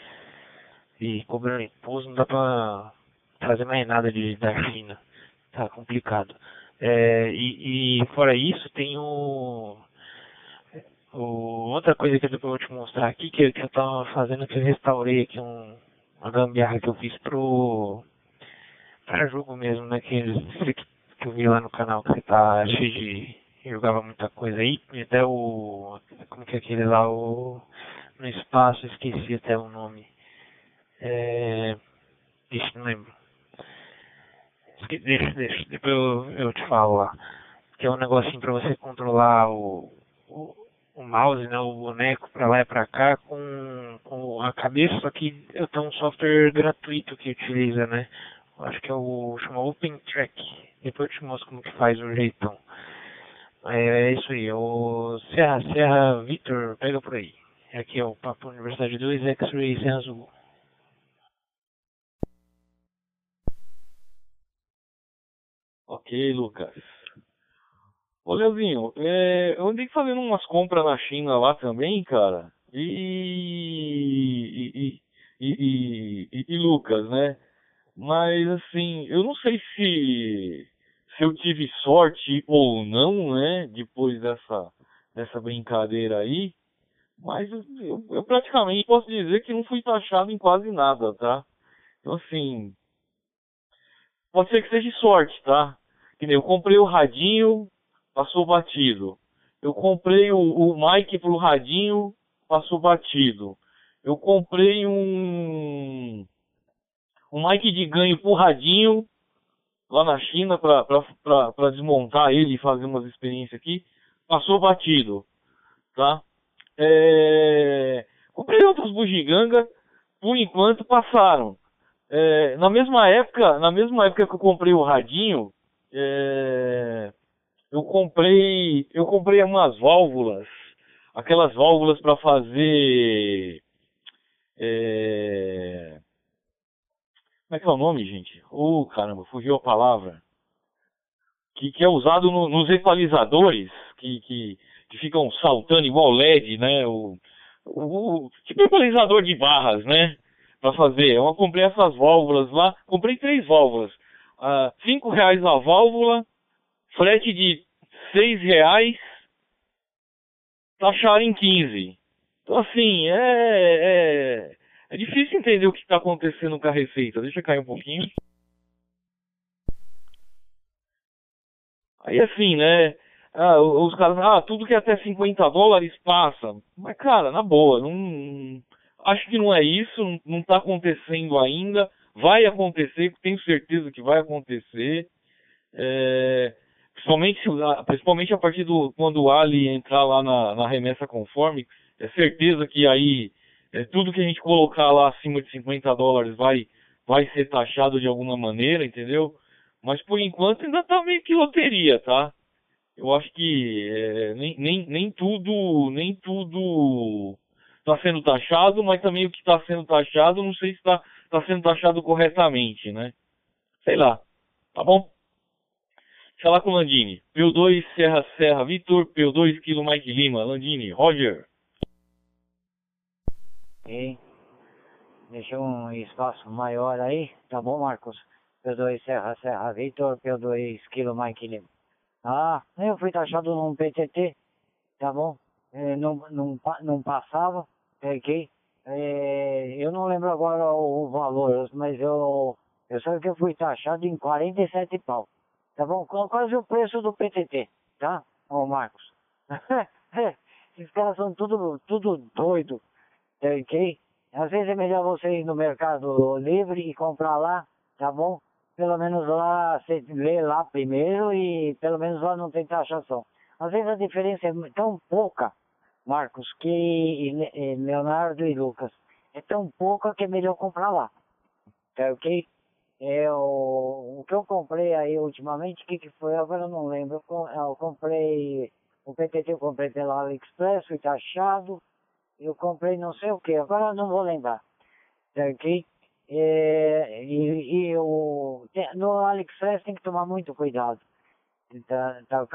E cobrando imposto, não dá pra fazer mais nada de, da China. Tá complicado. É, e, e fora isso, tem o, o, outra coisa que eu vou te mostrar aqui, que, que eu tava fazendo, que eu restaurei aqui um, uma gambiarra que eu fiz pro para jogo mesmo, né? Que, que eu vi lá no canal que você tá cheio de. jogava muita coisa aí, e até o. Como que é aquele lá, o. No espaço, esqueci até o nome. É. Deixa, não lembro. Deixa, deixa, depois eu, eu te falo lá. Que é um negocinho pra você controlar o, o, o mouse, né, o boneco pra lá e pra cá com, com a cabeça, só que eu tenho um software gratuito que utiliza, né? Acho que é o chama Open Track. Depois eu te mostro como que faz o jeitão. É, é isso aí, o Serra, Serra Vitor, pega por aí. Aqui é o Papo Universidade 2 X-Ray Serra Azul.
Ok, Lucas. Ô, Leozinho, é, eu andei fazendo umas compras na China lá também, cara. E. E, e, e, e, Lucas, né? Mas, assim, eu não sei se, se eu tive sorte ou não, né? Depois dessa, dessa brincadeira aí. Mas eu, eu praticamente posso dizer que não fui taxado em quase nada, tá? Então, assim. Pode ser que seja sorte, tá? Que nem eu comprei o radinho, passou batido. Eu comprei o, o mic pro radinho, passou batido. Eu comprei um um mic de ganho pro radinho lá na China para desmontar ele e fazer umas experiências aqui, passou batido, tá? É... Comprei outros bugiganga, por enquanto passaram. É... Na mesma época, na mesma época que eu comprei o radinho, é, eu comprei, eu comprei umas válvulas, aquelas válvulas para fazer, é, como é que é o nome, gente? Oh, caramba, fugiu a palavra. Que, que é usado no, nos equalizadores, que, que, que ficam saltando igual LED, né? O, o, o tipo equalizador de barras, né? Para fazer. Eu comprei essas válvulas lá, comprei três válvulas uh, cinco reais a válvula, frete de seis reais, taxaram em 15. Então assim, é, é, é difícil entender o que está acontecendo com a receita. Deixa eu cair um pouquinho. Aí assim, né? Ah, os caras, ah, tudo que é até 50 dólares passa. Mas cara, na boa, não, acho que não é isso, não está acontecendo ainda vai acontecer, tenho certeza que vai acontecer. É, principalmente, principalmente a partir do quando o Ali entrar lá na, na remessa conforme, é certeza que aí é, tudo que a gente colocar lá acima de 50 dólares vai, vai ser taxado de alguma maneira, entendeu? Mas por enquanto ainda tá meio que loteria, tá? Eu acho que é, nem, nem, nem tudo nem tudo está sendo taxado, mas também o que está sendo taxado não sei se está está sendo taxado corretamente, né? Sei lá. Tá bom? Falar com Landini. P2 Serra Serra Vitor, P2 Kilo Mike Lima. Landini, Roger.
Ok. Deixa um espaço maior aí. Tá bom, Marcos? P2 Serra Serra Vitor, P2 Kilo Mike Lima. Ah, eu fui taxado num PTT. Tá bom? É, não, não, não passava. Peguei. É, eu não lembro agora o, o, valor, mas eu, eu sei que eu fui taxado em 47 pau. Tá bom? Quase o preço do PTT, tá? Ô Marcos. [laughs] Esses caras são tudo, tudo doido, tá ok? Às vezes é melhor você ir no Mercado Livre e comprar lá, tá bom? Pelo menos lá, você lê lá primeiro e pelo menos lá não tem taxação. Às vezes a diferença é tão pouca Marcos, que Leonardo e Lucas, é tão pouca que é melhor comprar lá. Tá ok? É, o, que eu comprei aí ultimamente, o que, que foi? Agora eu não lembro. Eu, eu comprei o PTT, eu comprei pela AliExpress, fui taxado. Eu comprei não sei o que, agora eu não vou lembrar. Tá ok? É, e, e o, no AliExpress tem que tomar muito cuidado. Tá, tá,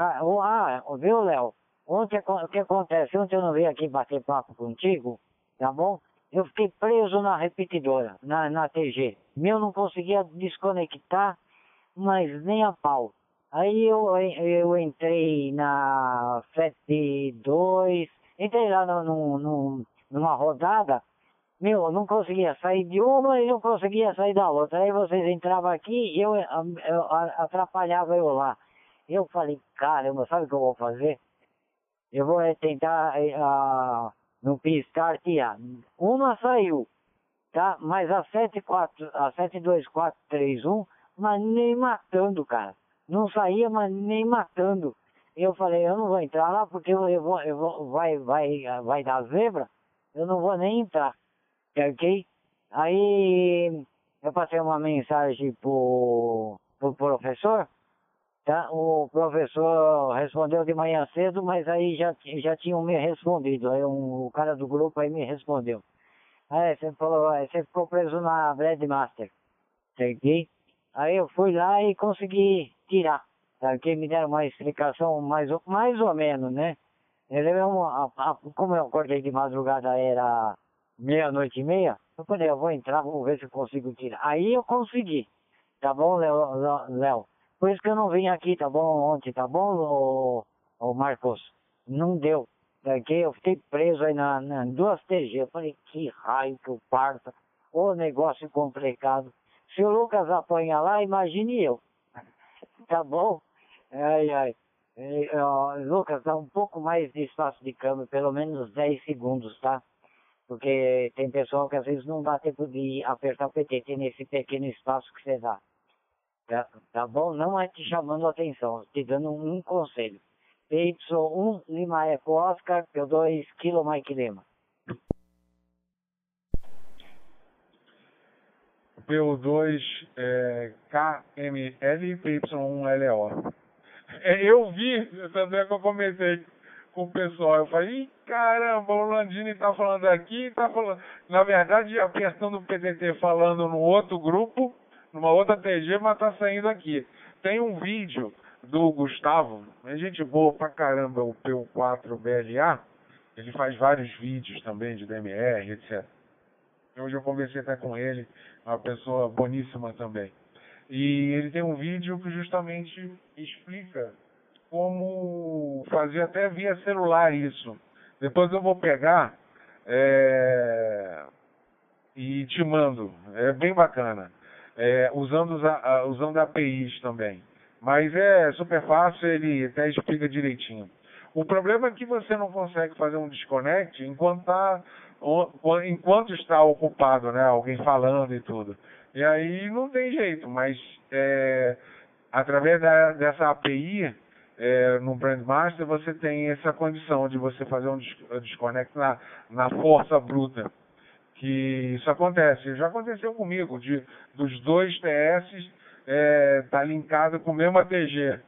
ah, viu, Léo? Ontem, o que acontece? Ontem eu não vim aqui bater papo contigo, tá bom? Eu fiquei preso na repetidora, na, na TG. Meu não conseguia desconectar, mas nem a pau. Aí eu, eu entrei na 72, entrei lá no, no, no, numa rodada, meu, não conseguia sair de uma e não conseguia sair da outra. Aí vocês entravam aqui e eu, eu, eu atrapalhava eu lá. Eu falei, caramba, sabe o que eu vou fazer? Eu vou tentar uh, no piscar tirar. Uma saiu, tá? Mas a 74, a 72431, mas nem matando, cara. Não saía, mas nem matando. Eu falei, eu não vou entrar lá porque eu vou, eu vou, vai, vai, vai dar zebra. Eu não vou nem entrar, ok? Aí eu passei uma mensagem pro, pro professor Tá? O professor respondeu de manhã cedo, mas aí já, já tinham me respondido. Aí um, o cara do grupo aí me respondeu. Aí você falou, você ficou preso na Breadmaster. Peguei. Aí eu fui lá e consegui tirar. Tá? Que me deram uma explicação mais, mais ou menos, né? Ele é uma, como eu acordei de madrugada, era meia-noite e meia. Eu falei, eu vou entrar, vou ver se eu consigo tirar. Aí eu consegui. Tá bom, Léo? Por isso que eu não vim aqui, tá bom, ontem, tá bom, ô, ô Marcos? Não deu. Daqui eu fiquei preso aí na, na duas TG. Eu falei, que raio que eu parta. Ô negócio complicado. Se o Lucas apanha lá, imagine eu. [laughs] tá bom? Ai, ai. E, ó, Lucas, dá um pouco mais de espaço de câmbio, pelo menos 10 segundos, tá? Porque tem pessoal que às vezes não dá tempo de apertar o PTT nesse pequeno espaço que você dá. Tá, tá bom? Não é te chamando a atenção, te dando um, conselho. PY1 Lima Eco Oscar, P2 Kilo Mike Lima.
PO2 é, KML PY1 LO. É, eu vi, tanto é que eu comecei com o pessoal, eu falei, caramba, o Landini tá falando aqui, tá falando, na verdade, a questão do PTT falando no outro grupo, numa outra TG, mas tá saindo aqui. Tem um vídeo do Gustavo, é gente boa pra caramba, o P4BLA, ele faz vários vídeos também de DMR, etc. Hoje eu conversei até com ele, uma pessoa boníssima também. E ele tem um vídeo que justamente explica como fazer até via celular isso. Depois eu vou pegar é, e te mando. É bem bacana é, usando, usando APIs também. Mas é super fácil, ele até explica direitinho. O problema é que você não consegue fazer um desconect enquanto, tá, enquanto está ocupado, né? Alguém falando e tudo. E aí não tem jeito, mas é, através da, dessa API é, no Brandmaster você tem essa condição de você fazer um desconect na, na força bruta que isso acontece. Já aconteceu comigo, de, dos dois TS é, tá linkado com o mesmo ATG.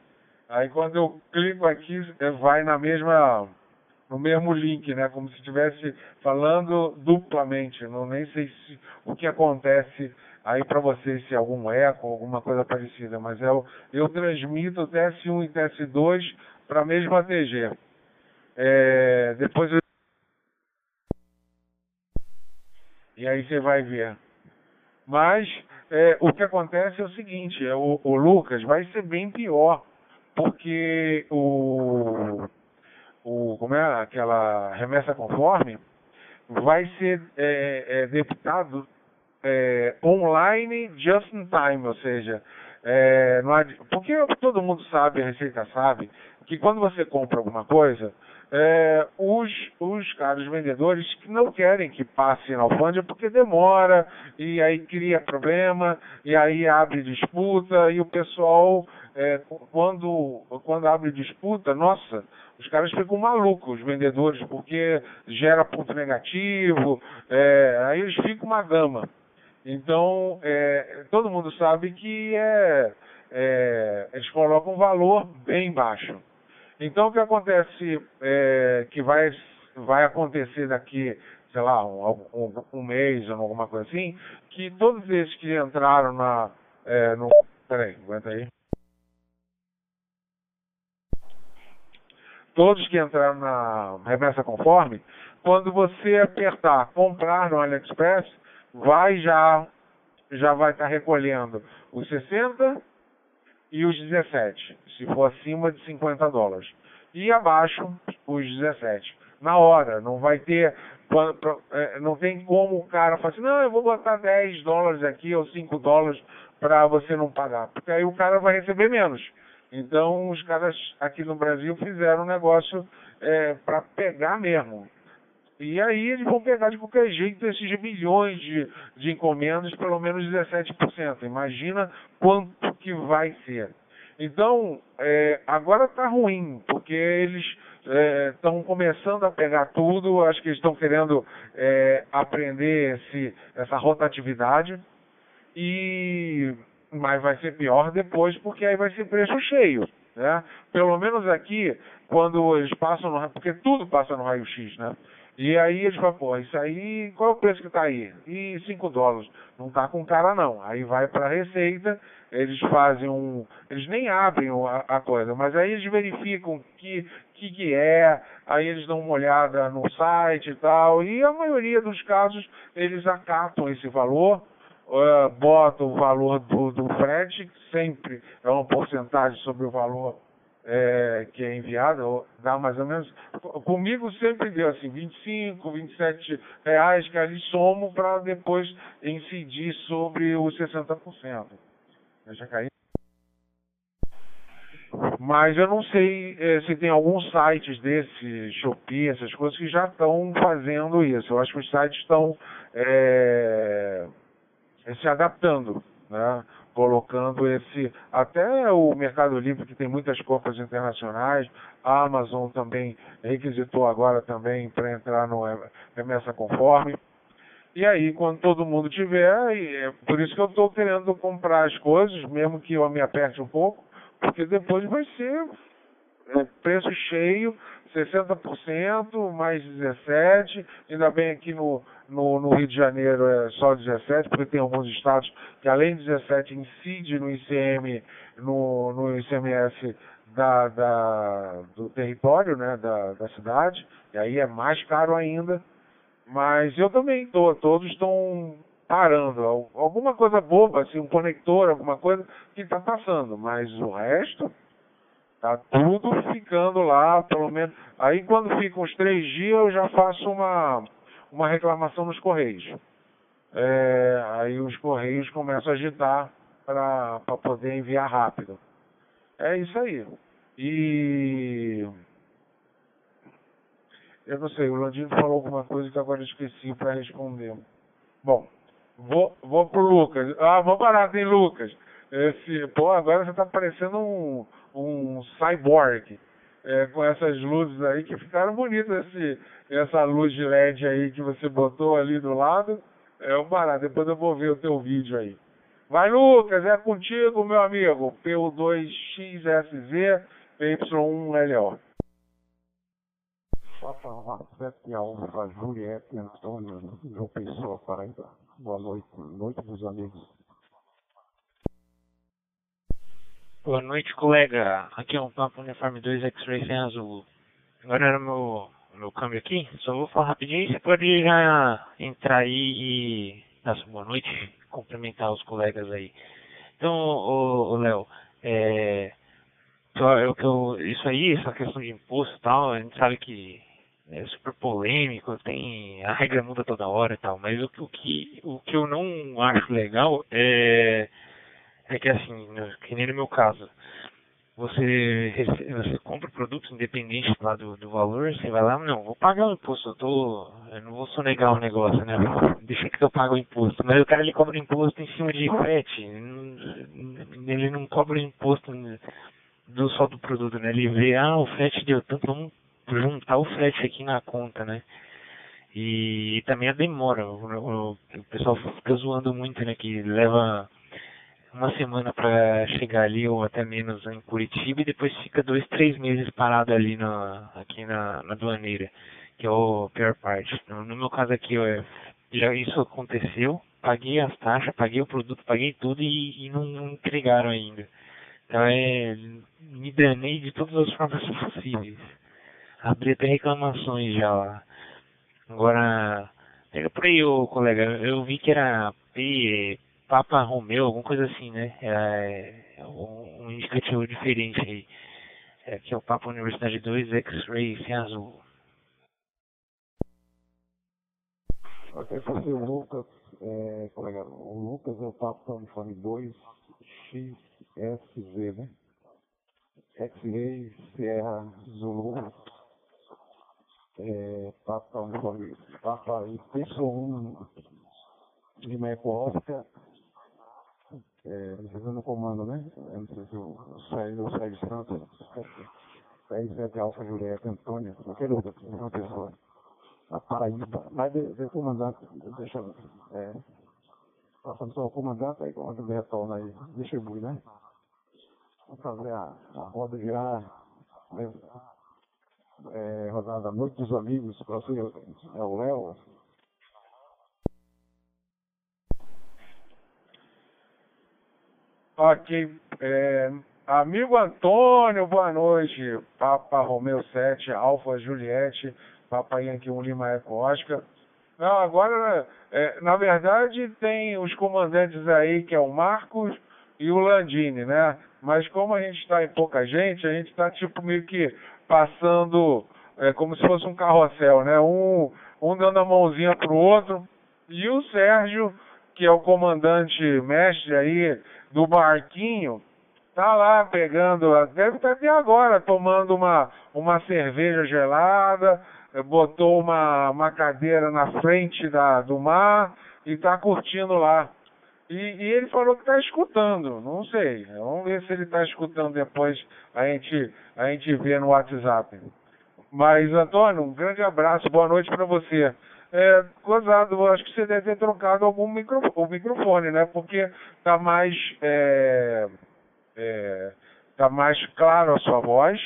Aí quando eu clico aqui, é, vai na mesma, no mesmo link, né? Como se estivesse falando duplamente. Não nem sei se, o que acontece aí para vocês, se é algum eco, alguma coisa parecida. Mas eu, eu transmito TS1 e TS2 para a mesma ATG. É, depois eu E aí você vai ver. Mas é, o que acontece é o seguinte, é, o, o, Lucas vai ser bem pior, porque o, o como é aquela remessa conforme vai ser é, é, deputado é, online just in time, ou seja, é, porque todo mundo sabe, a Receita sabe, que quando você compra alguma coisa, é, os, os caras vendedores que não querem que passe na alfândega porque demora, e aí cria problema, e aí abre disputa, e o pessoal, é, quando, quando abre disputa, nossa, os caras ficam malucos, os vendedores, porque gera ponto negativo, é, aí eles ficam uma gama. Então, é, todo mundo sabe que é, é, eles colocam um valor bem baixo. Então, o que acontece, é, que vai, vai acontecer daqui, sei lá, um, um, um, mês ou alguma coisa assim, que todos esses que entraram na, é, no... Peraí, aguenta aí. Todos que entraram na remessa conforme, quando você apertar comprar no AliExpress, vai já, já vai estar recolhendo os 60 e os 17, se for acima de 50 dólares. E abaixo, os 17. Na hora, não vai ter. É, não tem como o cara falar assim, não, eu vou botar 10 dólares aqui ou 5 dólares para você não pagar. Porque aí o cara vai receber menos. Então os caras aqui no Brasil fizeram um negócio é, para pegar mesmo. E aí eles vão pegar de qualquer jeito esses milhões de, de encomendas, pelo menos 17%. Imagina quanto que vai ser. Então, é, agora está ruim, porque eles estão é, começando a pegar tudo, acho que eles estão querendo é, aprender esse, essa rotatividade, e mas vai ser pior depois, porque aí vai ser preço cheio. Né? Pelo menos aqui, quando eles passam no porque tudo passa no raio-x, né? E aí eles falam, pô, isso aí, qual é o preço que está aí? E 5 dólares. Não está com cara não. Aí vai para a Receita, eles fazem um. Eles nem abrem a, a, coisa, mas aí eles verificam que, que que é, aí eles dão uma olhada no site e tal, e a maioria dos casos eles acatam esse valor, uh, botam o valor do, do frete, sempre é uma porcentagem sobre o valor é, que é enviado, dá mais ou menos. Comigo sempre deu assim, 25, 27 reais que ali somo para depois incidir sobre os 60%. Deixa cair. Mas eu não sei é, se tem alguns sites desse Shopee, essas coisas, que já estão fazendo isso. Eu acho que os sites estão é, se adaptando, né? Colocando esse. Até o Mercado Livre, que tem muitas compras internacionais, a Amazon também requisitou agora também para entrar no remessa conforme. E aí, quando todo mundo tiver, é por isso que eu estou querendo comprar as coisas, mesmo que eu me aperte um pouco, porque depois vai ser é, preço cheio, 60%, mais 17%, ainda bem aqui no, no, no, Rio de Janeiro é só 17%, porque tem alguns estados que além de 17% incide no ICM, no, no ICMS da, da, do território, né, da, da cidade, e aí é mais caro ainda, mas eu também estou, todos estão parando, alguma coisa boba, assim, um conector, alguma coisa que está passando, mas o resto Tá tudo ficando lá, pelo menos. Aí quando ficam uns três dias eu já faço uma, uma reclamação nos Correios. É, aí os Correios começam a agitar para poder enviar rápido. É isso aí. E eu não sei, o Landino falou alguma coisa que agora eu esqueci para responder. Bom, vou, vou pro Lucas. Ah, vou parar, tem Lucas. Esse, pô, agora você tá parecendo um, um cyborg. É, com essas luzes aí que ficaram bonitas, esse, essa luz de LED aí que você botou ali do lado. É um barato, depois eu vou ver o teu vídeo aí. Vai Lucas, é contigo meu amigo, PU2XSZ, PY1LO.
Papa Rafete Alva, Juliette Antônio, João Pessoa, Paraíba. Boa noite, noite dos amigos.
Boa noite, colega. Aqui é um Papo Uniforme 2 X-Ray sem azul. Agora era meu, meu câmbio aqui. Só vou falar rapidinho. Você pode já entrar aí e dar sua boa noite, cumprimentar os colegas aí. Então, Léo, é, eu, eu, isso aí, essa questão de imposto e tal, a gente sabe que é super polêmico, tem a regra muda toda hora e tal, mas o, o, que, o que eu não acho legal é é que assim, que nem no meu caso, você, você compra produtos independentes lá do, do valor, você vai lá, não, vou pagar o imposto, eu tô. Eu não vou sonegar o negócio, né? [laughs] Deixa que eu pago o imposto. Mas o cara ele cobra imposto em cima de frete. Ele não cobra imposto do só do produto, né? Ele vê, ah, o frete deu tanto, vamos juntar o frete aqui na conta, né? E, e também a demora. O, o, o, pessoal fica zoando muito, né? Que leva uma semana para chegar ali ou até menos em Curitiba e depois fica dois, três meses parado ali na, aqui na, na aduaneira, que é o pior parte. No, no meu caso aqui, eu, já isso aconteceu, paguei as taxas, paguei o produto, paguei tudo e, e não, não entregaram ainda. Então é, me danei de todas as formas possíveis. Abri até reclamações já lá. Agora, pega por aí, ô colega, eu vi que era P, Papa Romeu, alguma coisa assim, né? É, um, um indicativo diferente aí. É, que é o Papa Universidade 2 X-Ray sem azul.
Ok, você o Lucas, é, colega, o Lucas é o Papa Uniforme 2 XSZ, né? X-Ray Sierra Zulu é, Papa Uniforme, Papa Y1 de Oscar, é, no comando, né? Eu não sei se o Sérgio ou Sérgio Santos, R7 Alfa Julieta Antônio, aquele outro, uma pessoa, a Paraíba, mas de comandante, deixa, é, passando só o comandante, aí quando retorna aí, distribui, né? Vamos fazer a, a roda girar, é, rodada Noite dos Amigos, para você, é o Léo.
Ok. É, amigo Antônio, boa noite. Papa Romeu 7, Alfa Juliette, Papa Yankee 1 Lima Eco Oscar. Não, agora, é, na verdade, tem os comandantes aí, que é o Marcos e o Landini, né? Mas como a gente está em pouca gente, a gente está tipo meio que passando é, como se fosse um carrossel, né? Um, um dando a mãozinha pro outro. E o Sérgio, que é o comandante mestre aí do barquinho, tá lá pegando, deve estar até agora tomando uma, uma cerveja gelada, é, botou uma, uma cadeira na frente da, do mar e tá curtindo lá. E, e ele falou que está escutando, não sei. Vamos ver se ele está escutando depois, a gente, a gente vê no WhatsApp. Mas, Antônio, um grande abraço, boa noite para você. É, gozado, acho que você deve ter trocado algum micro, o microfone, né? Porque tá mais, é, é, tá mais claro a sua voz,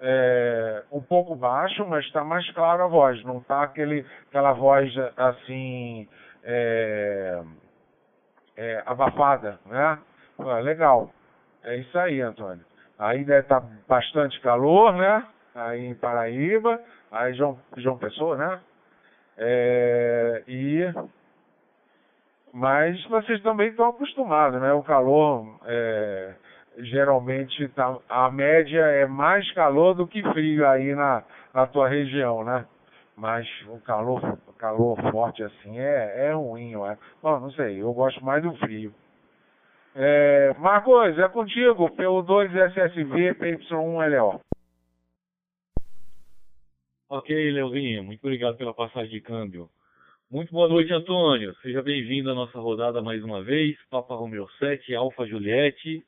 é, um pouco baixo, mas está mais claro a voz, não tá aquele, aquela voz assim, é, abafada, né? Ah, legal. É isso aí, Antônio. Aí deve estar tá bastante calor, né? Aí em Paraíba, aí João, João Pessoa, né? É, e mas vocês também estão acostumados, né? O calor é, geralmente tá, a média é mais calor do que frio aí na, na tua região, né? Mas o calor, calor forte assim é, é ruim, é? Bom, não sei, eu gosto mais do frio. É, Marcos, é contigo, PU2SSV, PY1LO.
Ok, Leozinho, muito obrigado pela passagem de câmbio. Muito boa noite, Antônio. Seja bem-vindo à nossa rodada mais uma vez. Papa Romeo 7, Alfa Juliette.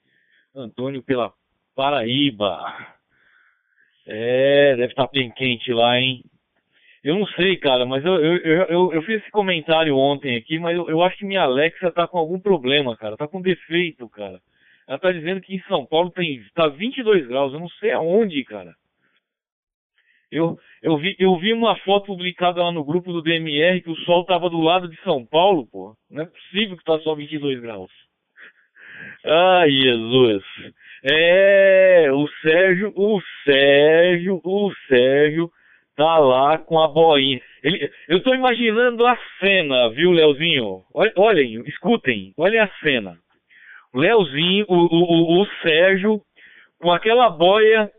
Antônio pela Paraíba. É, deve estar bem quente lá, hein? Eu não sei, cara, mas eu, eu, eu, eu, fiz esse comentário ontem aqui, mas eu, eu acho que minha Alexa tá com algum problema, cara. Tá com defeito, cara. Ela tá dizendo que em São Paulo tem tá 22 graus. Eu não sei aonde, cara. Eu, eu, vi, eu vi uma foto publicada lá no grupo do DMR que o sol tava do lado de São Paulo, pô. Não é possível que tá só 22 graus. [laughs] Ai, Jesus. É, o Sérgio, o Sérgio, o Sérgio tá lá com a boinha. Ele, eu tô imaginando a cena, viu, Leozinho? Olhem, escutem, olhem a cena. O o, o, o Sérgio, com aquela boia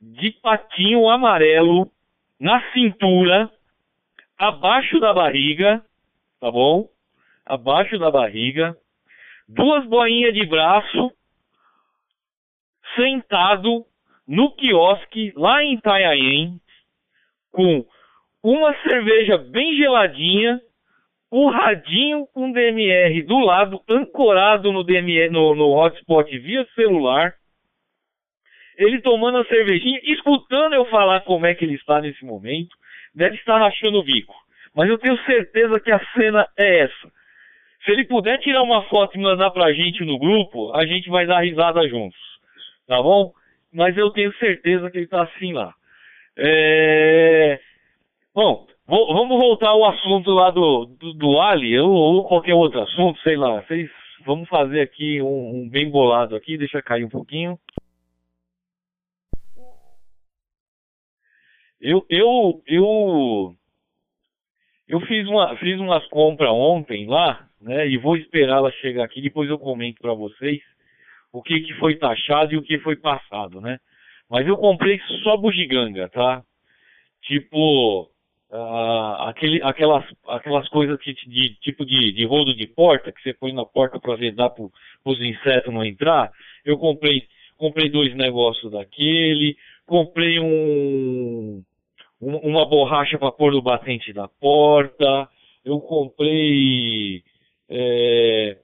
de patinho amarelo na cintura, abaixo da barriga, tá bom? Abaixo da barriga, duas boinhas de braço, sentado no quiosque lá em Itanhaém, com uma cerveja bem geladinha, o radinho com DMR do lado, ancorado no DMR, no, no hotspot via celular. Ele tomando a cervejinha, escutando eu falar como é que ele está nesse momento, deve estar rachando o bico. Mas eu tenho certeza que a cena é essa. Se ele puder tirar uma foto e mandar pra gente no grupo, a gente vai dar risada juntos. Tá bom? Mas eu tenho certeza que ele tá assim lá. É... Bom, vamos voltar ao assunto lá do, do, do Ali, ou, ou, qualquer outro assunto, sei lá. Vocês, vamos fazer aqui um, um bem bolado aqui, deixa cair um pouquinho. Eu, eu, eu, eu fiz, uma, fiz umas compras ontem lá, né? E vou esperar ela chegar aqui, depois eu comento para vocês o que, que foi taxado e o que foi passado, né? Mas eu comprei só bugiganga, tá? Tipo, aquele, aquelas, aquelas coisas que, de tipo de, de rodo de porta, que você põe na porta para vedar para os insetos não entrar. Eu comprei, comprei dois negócios daquele, comprei um, um uma borracha para pôr no batente da porta, eu comprei é,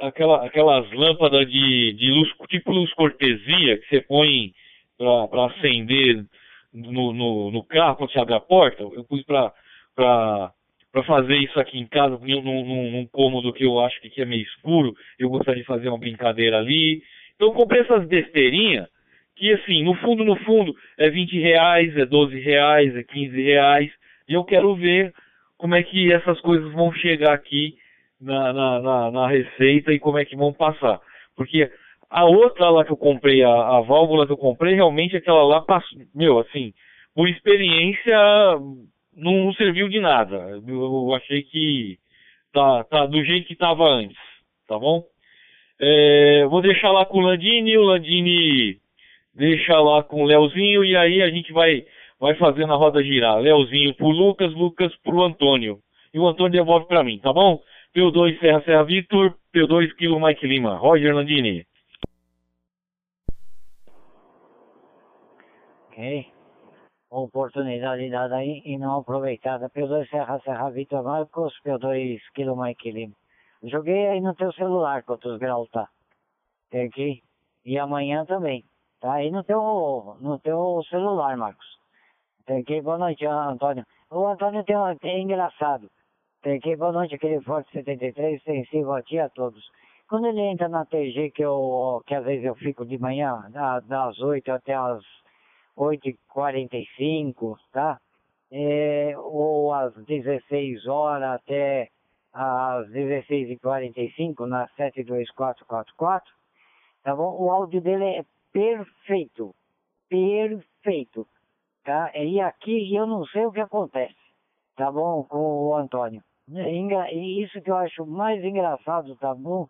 aquela, aquelas lâmpadas de, de luz, tipo luz cortesia, que você põe para acender no, no, no, carro quando você abre a porta. Eu pus para fazer isso aqui em casa, num, num, num cômodo que eu acho que é meio escuro. Eu gostaria de fazer uma brincadeira ali. Então comprei essas besteirinhas que assim, no fundo, no fundo, é 20 reais, é 12 reais, é 15 reais. E eu quero ver como é que essas coisas vão chegar aqui na, na, na, na receita e como é que vão passar. Porque a outra lá que eu comprei, a, a válvula que eu comprei, realmente aquela lá passou, meu, assim, por experiência não, serviu de nada. Eu, eu, achei que tá, tá do jeito que estava antes, tá bom? É, vou deixar lá com o Landini, o Landini deixa lá com o Leozinho e aí a gente vai, vai fazendo a roda girar. Leozinho pro Lucas, Lucas pro Antônio. E o Antônio devolve para mim, tá bom? P2 Serra Serra Vitor, P2 Kilo Mike Lima. Roger Landini.
Ok. Oportunidade dada aí e não aproveitada. P2 Serra Serra Vitor Marcos, P2 Kilo Mike Lima. Joguei aí no teu celular quantos graus tá. Tem aqui. E amanhã também. Tá aí no teu, no teu celular, Marcos. Tem aqui. Boa noite, Antônio. O Antônio tem, é engraçado. Peguei boa noite, aquele Forte 73, extensivo aqui a todos. Quando ele entra na TG, que, eu, que às vezes eu fico de manhã, das 8 até as 8h45, tá? É, ou às 16 horas até às 16h45, na 72444, tá bom? O áudio dele é perfeito, perfeito, tá? E aqui eu não sei o que acontece, tá bom, com o Antônio. É e isso que eu acho mais engraçado, tá bom,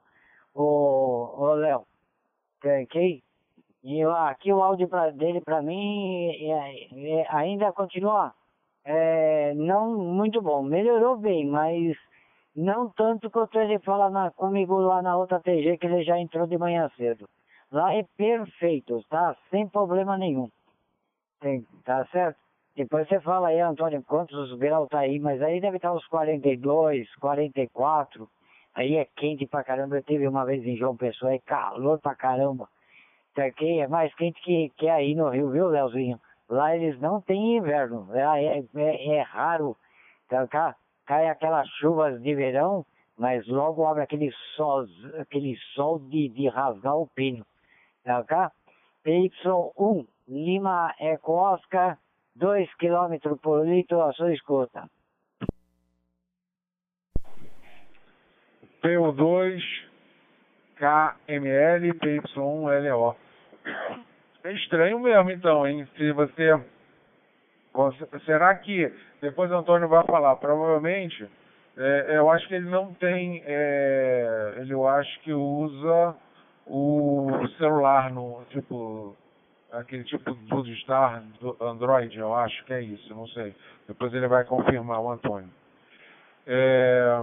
o, Léo? Ok? E aqui o áudio pra, dele para mim é, é, ainda continua é, não muito bom. Melhorou bem, mas não tanto quanto ele fala na, comigo lá na outra TG que ele já entrou de manhã cedo. Lá é perfeito, tá? Sem problema nenhum. Tem, tá certo? Depois você fala aí, Antônio, quantos graus tá aí, mas aí deve estar uns 42, 44. Aí é quente pra caramba. Eu tive uma vez em João Pessoa, é calor pra caramba. Tá aqui é mais quente que, que aí no Rio, viu, Leozinho? Lá eles não têm inverno. É, é, é raro. Tá, cá, cai aquelas chuvas de verão, mas logo abre aquele sol, aquele sol de, de rasgar o pino. Cá? PY1, Lima Eco Oscar 2 km por litro a sua escuta.
PO2 KML PY1 LO. É estranho mesmo então, hein? Se você. Será que. Depois o Antônio vai falar, provavelmente. É, eu acho que ele não tem. É, eu acho que usa o celular no. Tipo aquele tipo do Star do Android, eu acho que é isso, não sei. Depois ele vai confirmar o Antônio. É,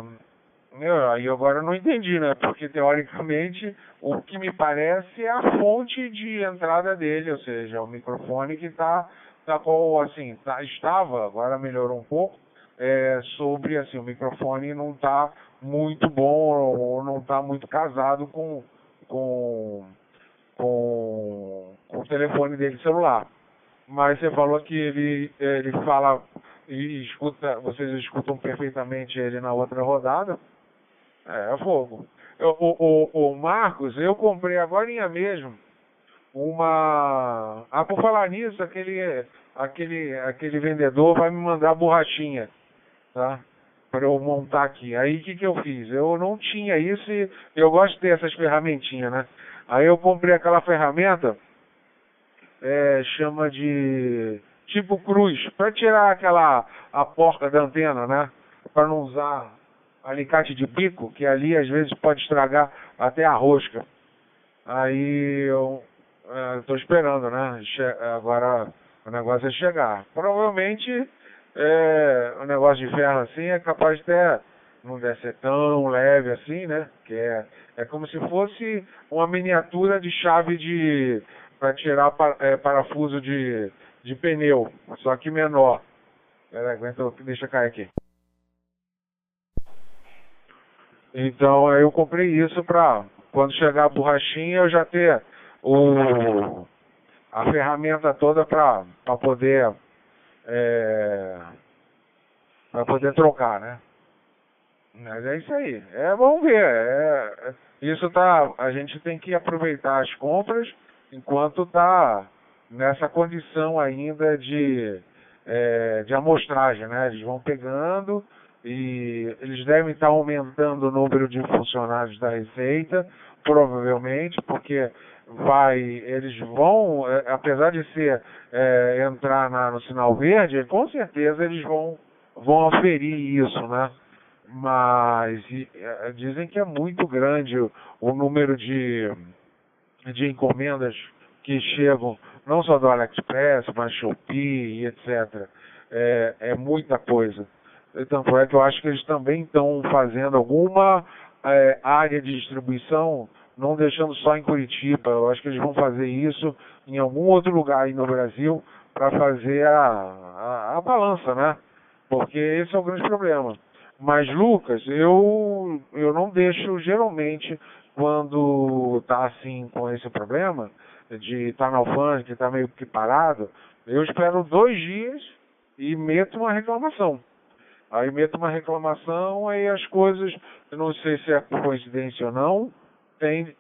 eu, aí agora eu não entendi, né? Porque teoricamente o que me parece é a fonte de entrada dele, ou seja, o microfone que está tá com assim, tá, estava, agora melhorou um pouco, é, sobre assim, o microfone não está muito bom ou não está muito casado com, com com, com o telefone dele celular. Mas você falou que ele, ele fala e escuta, vocês escutam perfeitamente ele na outra rodada. É, fogo. O, o, o Marcos, eu comprei agora mesmo uma. Ah, por falar nisso, aquele, aquele, aquele vendedor vai me mandar borrachinha, tá? Para eu montar aqui. Aí o que, que eu fiz? Eu não tinha isso e eu gosto de ter essas ferramentinhas, né? Aí eu comprei aquela ferramenta, é, chama de tipo cruz, para tirar aquela a porca da antena, né? Para não usar alicate de bico, que ali às vezes pode estragar até a rosca. Aí eu estou esperando, né? Che agora o negócio é chegar. Provavelmente é, o negócio de ferro assim é capaz de ter, não deve ser tão leve assim, né? Que é, é como se fosse uma miniatura de chave de para tirar é, parafuso de, de pneu, só que menor. Pera, aguenta, deixa cair aqui. Então eu comprei isso para quando chegar a borrachinha eu já ter o, a ferramenta toda para poder é, para poder trocar, né? Mas é isso aí. É, vamos ver. É, é, isso tá. A gente tem que aproveitar as compras enquanto tá nessa condição ainda de, é, de amostragem, né? Eles vão pegando e eles devem estar aumentando o número de funcionários da Receita, provavelmente, porque vai, eles vão, é, apesar de ser é, entrar na, no sinal verde, com certeza eles vão, vão aferir isso, né? Mas e, é, dizem que é muito grande o, o número de, de encomendas que chegam, não só do AliExpress, mas Shopee etc. É, é muita coisa. Tanto é que eu acho que eles também estão fazendo alguma é, área de distribuição, não deixando só em Curitiba. Eu acho que eles vão fazer isso em algum outro lugar aí no Brasil para fazer a, a, a, balança, né? Porque esse é o grande problema. Mas, Lucas, eu, eu não deixo, geralmente, quando tá assim com esse problema, de estar tá na alfândega, estar tá meio que parado, eu espero dois dias e meto uma reclamação. Aí meto uma reclamação, aí as coisas, não sei se é coincidência ou não,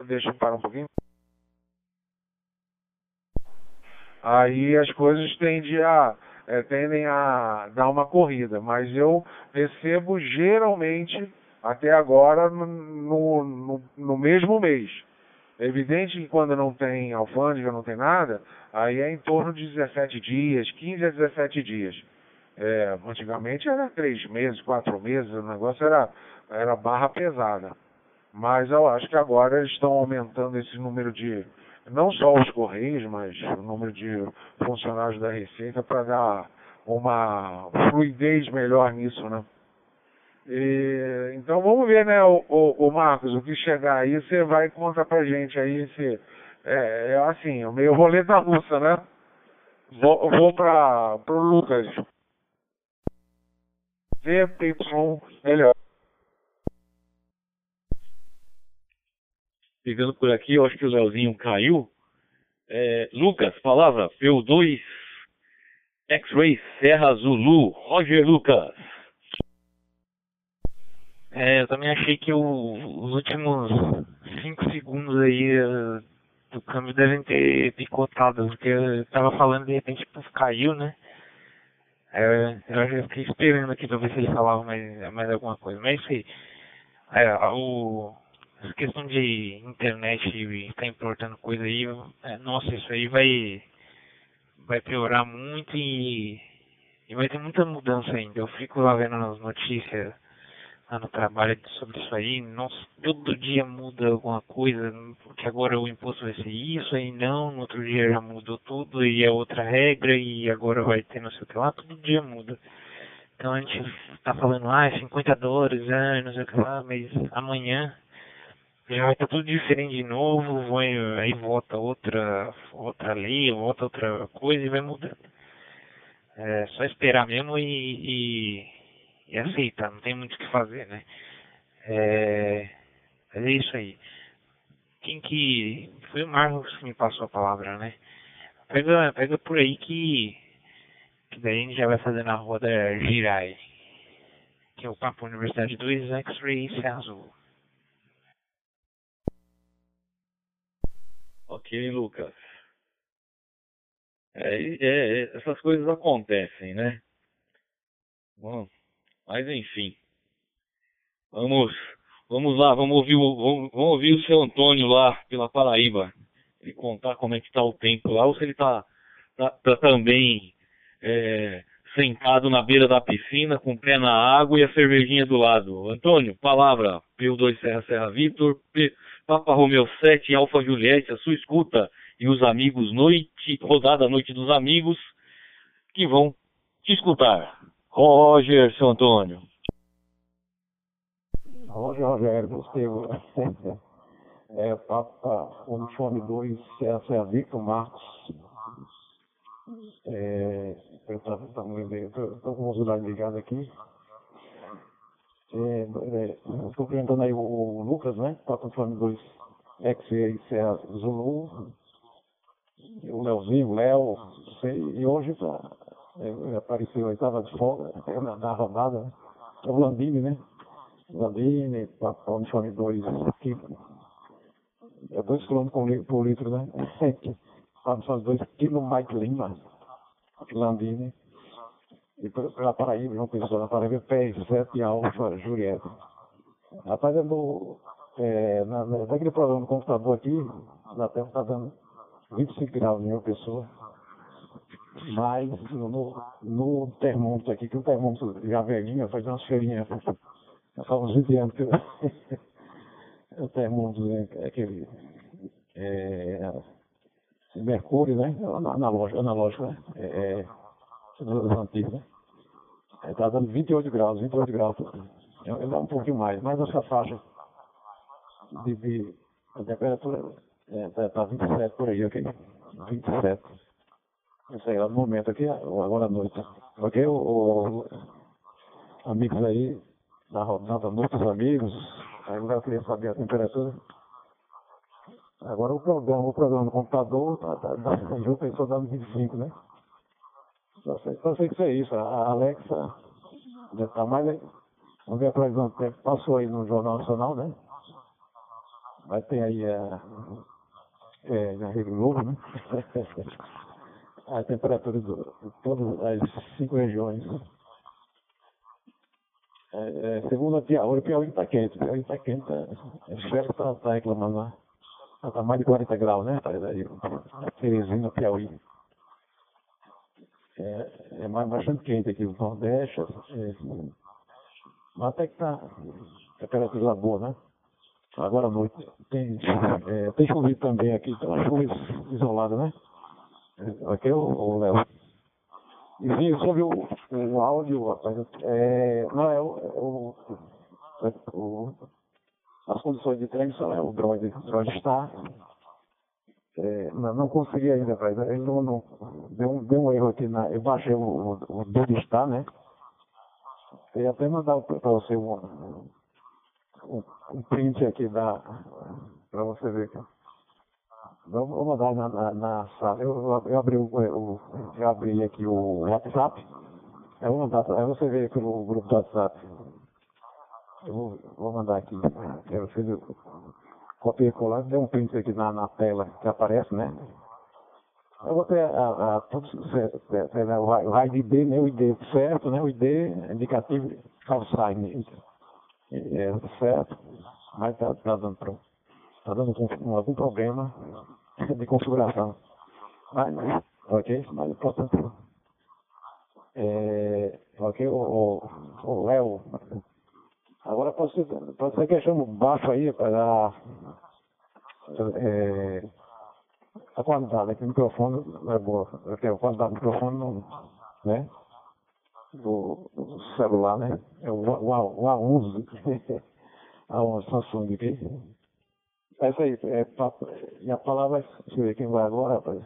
deixa eu parar um pouquinho. Aí as coisas tendem a, é, tendem a dar uma corrida, mas eu recebo geralmente, até agora, no, no, no mesmo mês. É evidente que quando não tem alfândega, não tem nada, aí é em torno de 17 dias, 15 a 17 dias. É, antigamente era três meses, quatro meses, o negócio era, era barra pesada. Mas eu acho que agora eles estão aumentando esse número de, não só os Correios, mas o número de funcionários da Receita para dar uma fluidez melhor nisso, né? E, então vamos ver, né, o, o, o, Marcos, o que chegar aí, você vai contar pra gente aí se. É, é assim, o meio roleta russa, né? Vou, vou para pro Lucas. VPY melhor.
Pegando por aqui, eu acho que o Leozinho caiu. É, Lucas, palavra, PU2 X-Ray Serra Zulu, Roger Lucas.
É, eu também achei que o, os últimos 5 segundos aí uh, do câmbio devem ter picotado, porque eu tava falando de repente caiu, né? É, eu fiquei esperando aqui pra ver se ele falava mais, mais alguma coisa. Mas aí. É, o, essa questão de internet estar importando coisa aí, é, nossa, isso aí vai, vai piorar muito e, e vai ter muita mudança ainda. Eu fico lá vendo nas notícias lá no trabalho sobre isso aí, nossa, todo dia muda alguma coisa, porque agora o imposto vai ser isso, aí não, no outro dia já mudou tudo e é outra regra e agora vai ter não sei o que lá, todo dia muda. Então a gente tá falando, ah, 50 dólares, ah, não sei o que lá, mas amanhã vai estar tudo diferente de novo, vai, aí volta outra, outra lei, volta outra coisa e vai mudando. É só esperar mesmo e, e e aceita, não tem muito o que fazer, né? É, é isso aí. quem que. Foi o Marcos que me passou a palavra, né? Pega, pega por aí que. Que daí a gente já vai fazendo a roda girar aí. Que é o Papo Universidade 2 X-Ray Serra
Ok, Lucas. É, é, é, essas coisas acontecem, né? Bom, mas enfim. Vamos, vamos lá, vamos ouvir, o, vamos, vamos ouvir o seu Antônio lá pela Paraíba. Ele contar como é que está o tempo lá, ou se ele está tá, tá também é, sentado na beira da piscina, com o pé na água e a cervejinha do lado. Antônio, palavra, P2 Serra Serra Vitor, P, Papa Romeu 7, Alfa Juliette, a sua escuta e os amigos noite, rodada Noite dos Amigos, que vão te escutar. Roger, seu Antônio.
Roger, Rogério, Gustavo. É, Papa Uniforme 2, essa é a Victor Marcos. É, eu estou com o celular ligado aqui. Estou é, perguntando aí o, Lucas, né? Papa Uniforme 2, ex Serra Zulu. O Leozinho, o Léo, e hoje tá, é, apareceu, aí estava de folga, na, na rodada, né? O Landini, né? Landini, Uniforme 2, aqui é 2 km por litro, né? São 2 kg Mike Lima, Landini. E pela Paraíba, João Pessoa, na Paraíba, PS7 Alfa Julieta. Rapaz, eu é, na, naquele programa do computador aqui, na Terra está dando 25 graus em uma pessoa. Mas no, no termômetro aqui, que o termômetro já velhinho, faz umas feirinhas, faz uns 20 anos que eu, [laughs] o termômetro é aquele é, mercúrio, né? Analógico, analógico né? É, é, antigos, né? Está dando 28 graus, 28 graus. Ele dá um pouquinho mais, mas essa faixa de, de a temperatura está é, tá 27 por aí, ok? 27. Isso aí, lá no momento aqui, agora à noite. Ok? O, o, amigos aí, da rodada, muitos amigos, Aí eu queria saber a temperatura. Agora o programa, o programa do computador, tá, tá, tá, eu pensou dando 25, né? Só sei, só sei que é isso. A Alexa já tá mais aí. Vamos ver a previsão do tempo. Passou aí no Jornal Nacional, né? Vai ter aí a, é, na Rio Globo, né? [laughs] a temperatura de todas as cinco regiões. É, é, segundo a Piauí, o Piauí está quente, o Piauí está quente, tá, o chefe está tá reclamando lá. Está mais de 40 graus, né? Teresina, Piauí. É, é bastante quente aqui, o Nordeste. É, mas até que está temperatura boa, né? Agora à noite. Tem, é, tem chovido também aqui, então uma chuva isolada, né? Aqui é o Léo. E vi sobre o, o áudio, rapaz, é, não é o, é o, o, as condições de transmissão, é o drone, o drone está. É, não, não consegui ainda. Ele não, não, deu, um, deu um erro aqui na. Eu baixei o, o, o do está, né? Eu ia até mandar para você um, um, um print aqui da. para você ver aqui. Vou mandar na, na, na sala. Eu, eu, abri o, eu, eu abri aqui o WhatsApp. Eu vou mandar, aí você vê aqui no grupo do WhatsApp. Eu vou, vou mandar aqui. Eu fiz o copiei e colar, deu um print aqui na, na tela que aparece, né? Eu vou ter a, a, tudo certo, né? o ID, né? O ID certo, né? O ID indicativo calcine. É, certo, mas tá, tá dando pronto está dando algum problema [laughs] de configuração. Mas, ok? Mas importante. É, ok, o, Léo. Agora pode ser, pode ser que eu chamo baixo aí para é, a qualidade do microfone é boa. A qualidade do microfone não, né? Do, do celular, né? É o, o, o A11. A11 Samsung aqui. É isso aí. É, e a palavra, deixa eu ver quem vai agora, rapaz.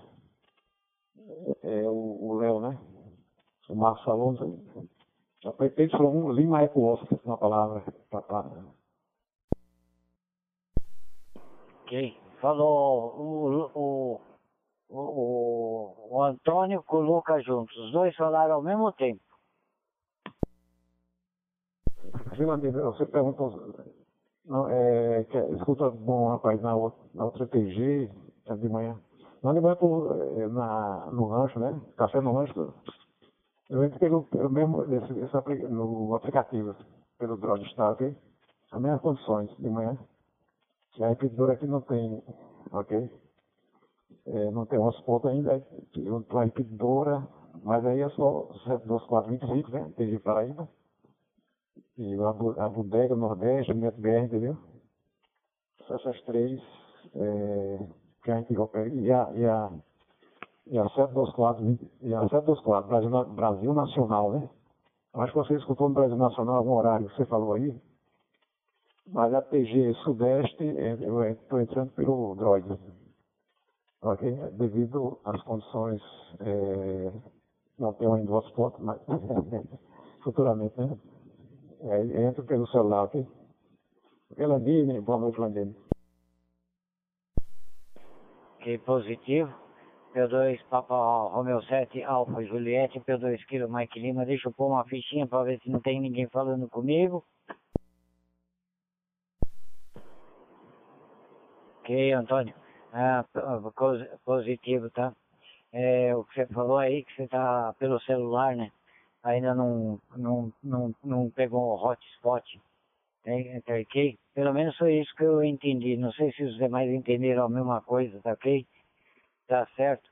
É o Léo, né? O Marcos Alonso. Ele falou um Lima Eco Oscar, uma palavra. Papá.
Ok. falou o, o, o, o Antônio com o Lucas juntos. Os dois falaram ao mesmo tempo.
Você perguntou, não, é, que, escuta bom rapaz na, outra- na outra TG, é de manhã. Não de manhã é, na, no rancho, né? Café no rancho. Eu pelo, pelo mesmo, esse, esse apli- no aplicativo, pelo Star, ok? As mesmas condições de manhã. E a repetidora aqui não tem, ok? É, não tem hotspot ainda, eu tô a repetidora, mas aí é só 72425, né? TG Paraíba. E a, a Bodega Nordeste, o MetBR, entendeu? Essas três é, que a gente opera. E a, e a, e a 724, vinte- e a 724, Brasil, Na- Brasil Nacional, né? Acho que você escutou no Brasil Nacional algum horário que você falou aí. Mas a TG Sudeste, é, eu estou entrando pelo Droid. Ok? Devido às condições, é, não tenho ainda o hotspot, mas [laughs] futuramente, né? É, entra pelo celular, ok? Landine, boa noite, Landine.
Ok, positivo. P2 Papa Romeo 7 Alfa Juliette, P2 Kilo Mike Lima. Deixa eu pôr uma fichinha para ver se não tem ninguém falando comigo. Ok, Antônio. Ah, positivo, tá? É, o que você falou aí, que você tá pelo celular, né? Ainda não, não, não, não pegou o hotspot. Tá tá ok? Pelo menos foi isso que eu entendi. Não sei se os demais entenderam a mesma coisa, tá ok? Tá certo?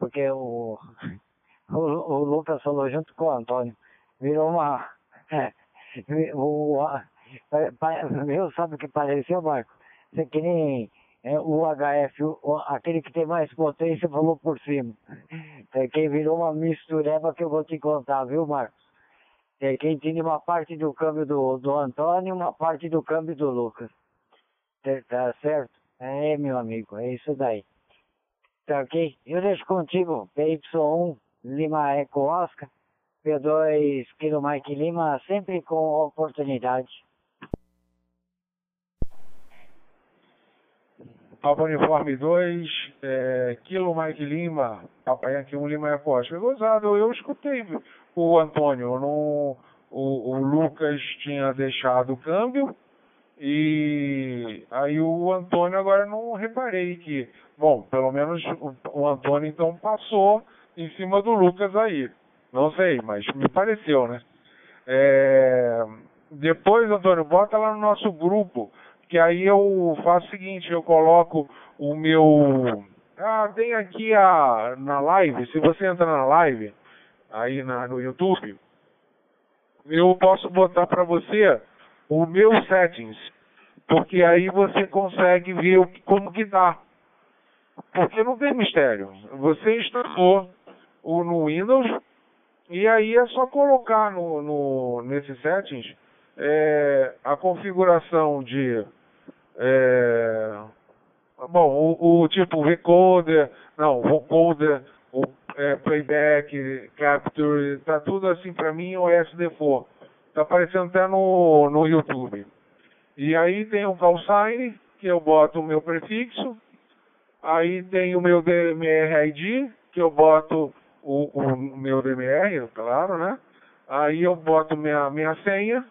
Porque o, [laughs] o, o Lucas falou junto com o Antônio. Virou uma. [laughs] o, meu, sabe o que pareceu, Marco? Isso é que nem é, o HF, o- aquele que tem mais potência, falou por cima. É, quem virou uma mistureba que eu vou te contar, viu, Marcos? É, quem tinha uma parte do câmbio do, do Antônio e uma parte do câmbio do Lucas. Tá, tá certo? É, meu amigo, é isso daí. Tá ok? Eu deixo contigo, PY1 Lima Eco Oscar, P2 Kilo Mike Lima, sempre com oportunidade.
Papa Uniforme 2, é, Kilo Mike Lima, Papai Yankee 1 Lima Eco Oscar. Gozado, eu escutei o Antônio, não, o, o Lucas tinha deixado o câmbio e aí o Antônio agora não reparei que, bom, pelo menos o, Antônio então passou em cima do Lucas aí. Não sei, mas me pareceu, né? É, depois, Antônio, bota lá no nosso grupo, que aí eu faço o seguinte, eu coloco o meu. Ah, tem aqui a na live, se você entra na live, aí na, no YouTube, eu posso botar para você o meu settings, porque aí você consegue ver como que dá. Porque não tem mistério. Você instalou o no Windows e aí é só colocar no, no nesses settings é, a configuração de é, bom o, o tipo vocoder, não vocoder, o é, playback, capture, tá tudo assim para mim o SD4. Tá aparecendo até no, no YouTube. E aí tem o call sign, que eu boto o meu prefixo. Aí tem o meu DMR ID, que eu boto o, o meu DMR, claro, né? Aí eu boto minha, minha senha,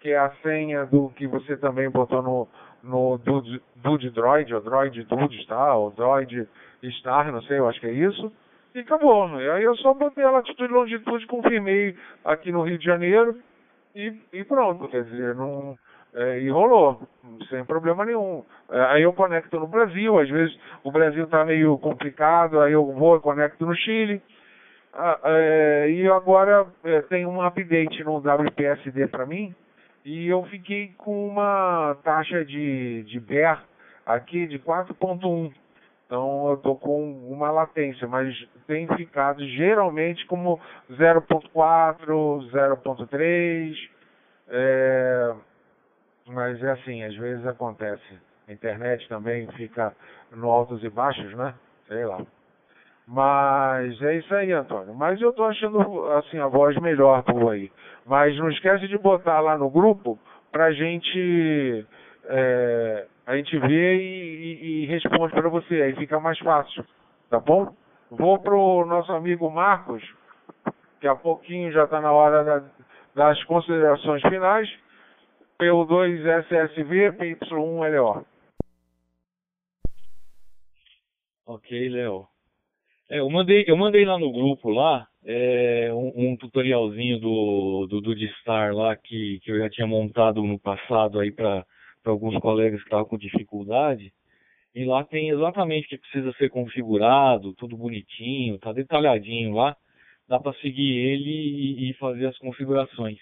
que é a senha do que você também botou no, no Dude, Dude Droid, ou Droid Dude Star, ou Droid Star, não sei, eu acho que é isso. E acabou. E aí eu só botei a latitude e longitude, confirmei aqui no Rio de Janeiro e, e pronto. Quer dizer, não. É, e rolou, sem problema nenhum. É, aí eu conecto no Brasil, às vezes o Brasil está meio complicado, aí eu vou e conecto no Chile. Ah, é, e agora é, tem um update no WPSD para mim e eu fiquei com uma taxa de, de BER aqui de 4.1. Então eu tô com uma latência, mas tem ficado geralmente como 0.4, 0.3. É, mas é assim, às vezes acontece. A internet também fica no altos e baixos, né? Sei lá. Mas é isso aí, Antônio. Mas eu tô achando assim a voz melhor por aí. Mas não esquece de botar lá no grupo pra gente é, a gente vê e, e, e responde para você, aí fica mais fácil, tá bom? Vou pro nosso amigo Marcos, que a pouquinho já está na hora da, das considerações finais. PU2 SSV, PY1LO.
Ok, Léo. É, eu mandei, eu mandei lá no grupo lá é, um, um, tutorialzinho do, do, do Distar lá que, que eu já tinha montado no passado aí para alguns colegas que estavam com dificuldade. E lá tem exatamente o que precisa ser configurado, tudo bonitinho, tá detalhadinho lá. Dá para seguir ele e, e, fazer as configurações.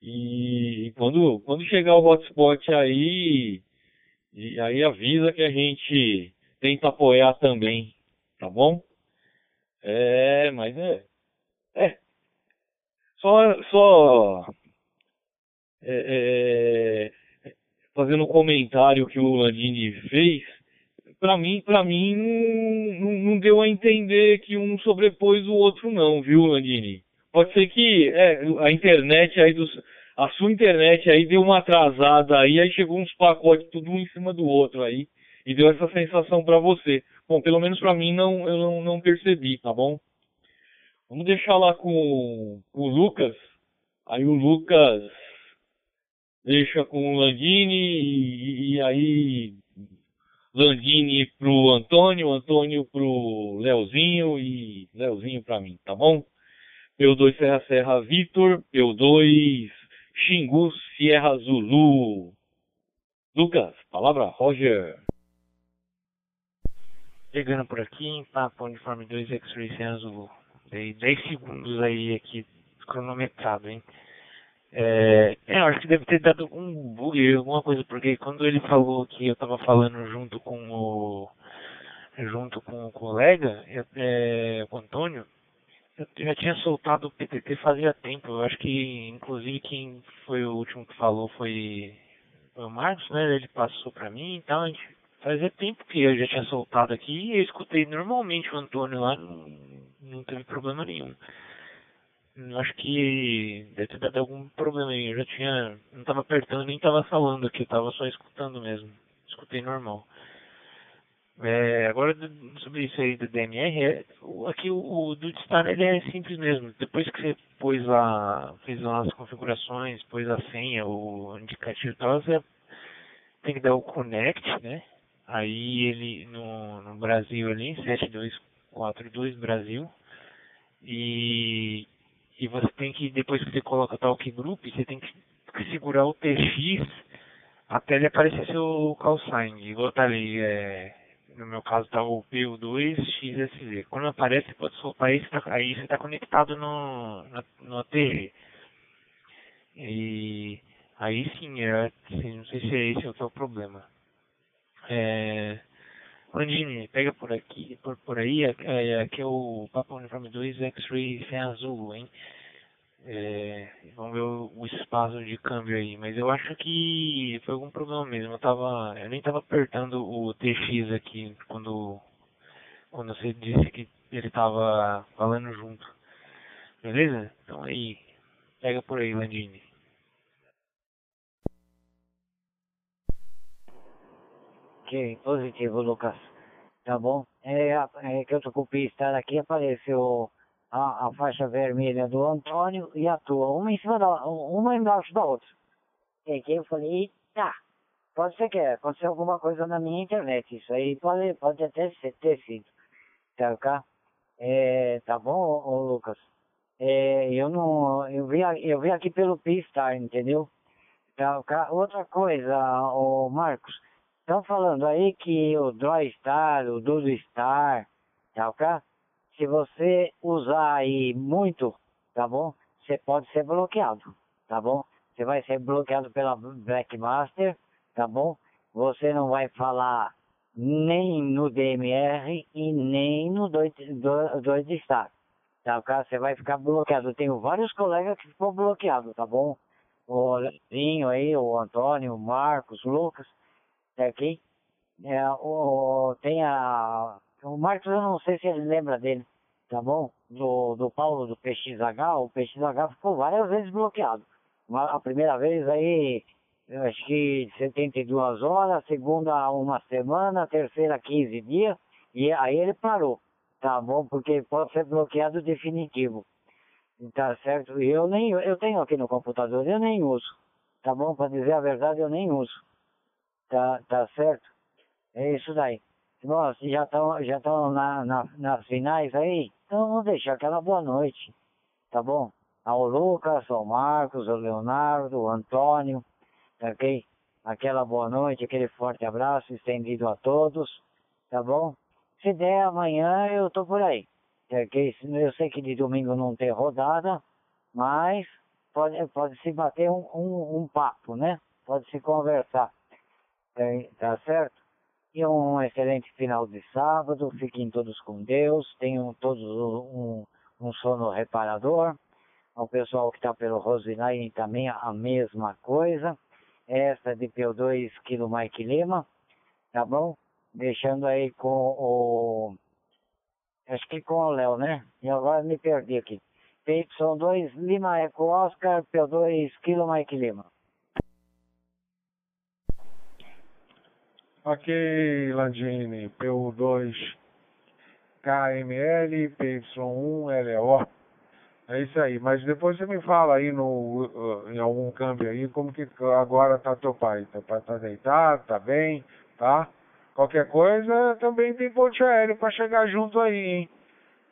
E, e quando, quando chegar o hotspot aí, aí avisa que a gente tenta apoiar também, tá bom? É, mas é. É. Só. Só. É, é, fazendo um comentário que o Landini fez, para mim, para mim não, não, deu a entender que um sobrepôs o outro não, viu, Landini? Pode ser que é, a internet aí dos a sua internet aí deu uma atrasada aí, aí chegou uns pacotes tudo um em cima do outro aí e deu essa sensação para você. Bom, pelo menos para mim não, eu não, não percebi, tá bom? Vamos deixar lá com, com o Lucas. Aí o Lucas deixa com o Landini e, e aí Landini pro Antônio, Antônio pro Leozinho e Leozinho para mim, tá bom? P2 Serra Serra Vitor, P2 Xingu Sierra Zulu. Lucas, palavra Roger.
Chegando por aqui em Papo Uniforme 2 X-Ray Sierra Zulu. Dei 10 segundos aí aqui cronometrado, hein? É, é, eu acho que deve ter dado um bug, alguma coisa, porque quando ele falou que eu tava falando junto com o junto com o colega, é, o Antônio, eu já tinha soltado o PTT fazia tempo. Eu acho que, inclusive, quem foi o último que falou foi, foi o Marcos, né? Ele passou pra mim e tal. Fazia tempo que eu já tinha soltado aqui e eu escutei normalmente o Antônio lá, não, não teve problema nenhum. Eu acho que deve ter dado algum problema aí. Eu já tinha. Não estava apertando nem estava falando aqui, estava só escutando mesmo. Escutei normal. É, agora sobre isso aí do DMR, é, aqui o, o do Star ele é simples mesmo. Depois que você pôs lá, fez lá as configurações, pôs a senha, o indicativo e tal, você tem que dar o connect, né? Aí ele no, no Brasil ali, 7242 Brasil. E, e você tem que, depois que você coloca Talk Group, você tem que segurar o TX até ele aparecer seu call sign. Igual tá ali, é, no meu caso tá o PU2XSZ. Quando aparece, você pode soltar tá, aí você está conectado no, no, ATG. E aí sim, é, assim, não sei se é esse é o problema. É, Landini, pega por aqui, por, por aí, é, é, aqui é o Papa Uniforme 2 X-Ray sem azul, hein? É, vamos ver o, o, espaço de câmbio aí, mas eu acho que foi algum problema mesmo. Eu tava, eu nem tava apertando o TX aqui quando quando você disse que ele tava falando junto. Beleza? Então aí, pega por aí, Landini.
Ok, positivo, Lucas. Tá bom? É, é que eu tô com o pistar aqui, apareceu a, a faixa vermelha do Antônio e a tua, uma em cima da uma embaixo da outra. E que eu falei, tá, pode ser que aconteceu alguma coisa na minha internet, isso aí pode, pode até ser, ter sido. Tá, cá? É, tá bom, ô, Lucas? É, eu não, eu vi, eu vi aqui pelo Pistar, entendeu? Tá? Outra coisa, ô Marcos, estão falando aí que o Droid Star, o Dudu Star, tá, cá? se você usar aí muito, tá bom? Você pode ser bloqueado, tá bom? Você vai ser bloqueado pela Blackmaster, tá bom? Você não vai falar nem no DMR e nem no 2 de Star. Tá, cara? Você vai ficar bloqueado. Eu tenho vários colegas que ficou bloqueado, tá bom? O Lezinho aí, o Antônio, o Marcos, o Lucas, aqui. É, o, tem a o Marcos, eu não sei se ele lembra dele, tá bom? Do, do Paulo do PXH, o PXH ficou várias vezes bloqueado. A primeira vez aí, acho que 72 horas, segunda uma semana, terceira 15 dias, e aí ele parou, tá bom? Porque pode ser bloqueado definitivo. Tá certo? E eu nem eu tenho aqui no computador, eu nem uso. Tá bom? Para dizer a verdade, eu nem uso. Tá, tá certo? É isso daí. Nossa, já estão já tão na, na, nas finais aí? Então vamos deixar aquela boa noite. Tá bom? Ao Lucas, ao Marcos, ao Leonardo, ao Antônio, ok? Aquela boa noite, aquele forte abraço estendido a todos, tá bom? Se der amanhã eu tô por aí. Ok? Eu sei que de domingo não tem rodada, mas pode, pode se bater um, um, um papo, né? Pode se conversar. Tá certo? E um excelente final de sábado. Fiquem todos com Deus. Tenham todos um, um sono reparador. O pessoal que está pelo Roseline também a mesma coisa. Esta de P2 Kilo Mike Lima. Tá bom? Deixando aí com o. Acho que com o Léo, né? E agora me perdi aqui. PY2 Lima Eco Oscar, P2 Kilo Mike Lima.
Ok, Landini, PU2 KML, PY1 LO. É isso aí, mas depois você me fala aí no, uh, em algum câmbio aí como que agora tá teu pai. Teu pai tá deitado, tá bem, tá? Qualquer coisa também tem ponte aéreo para chegar junto aí, hein?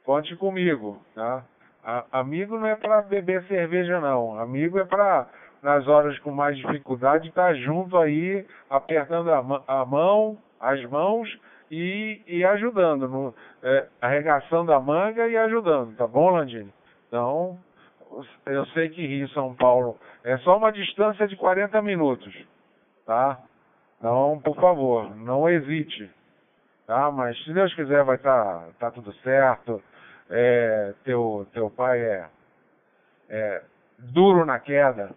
Conte comigo, tá? A, amigo não é para beber cerveja não, amigo é para nas horas com mais dificuldade, estar tá junto aí, apertando a, a, mão, as mãos e, e ajudando, no, é, arregaçando a manga e ajudando, tá bom, Landini? Então, eu sei que Rio São Paulo é só uma distância de 40 minutos, tá? Então, por favor, não hesite, tá? Mas se Deus quiser vai estar tá, tá tudo certo. É, teu, teu pai é, é duro na queda,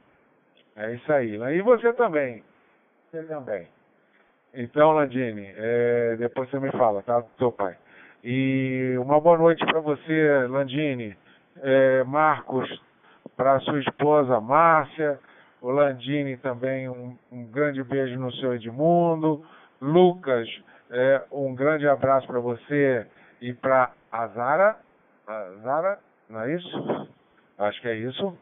é isso aí. E você também. Você também. Então, Landine, é, depois você me fala, tá? Do seu pai. E uma boa noite para você, Landine. É, Marcos, para sua esposa Márcia. O Landine também, um, um, grande beijo no seu Edmundo. Lucas, é, um grande abraço para você e para a Zara. A Zara, não é isso? Acho que é isso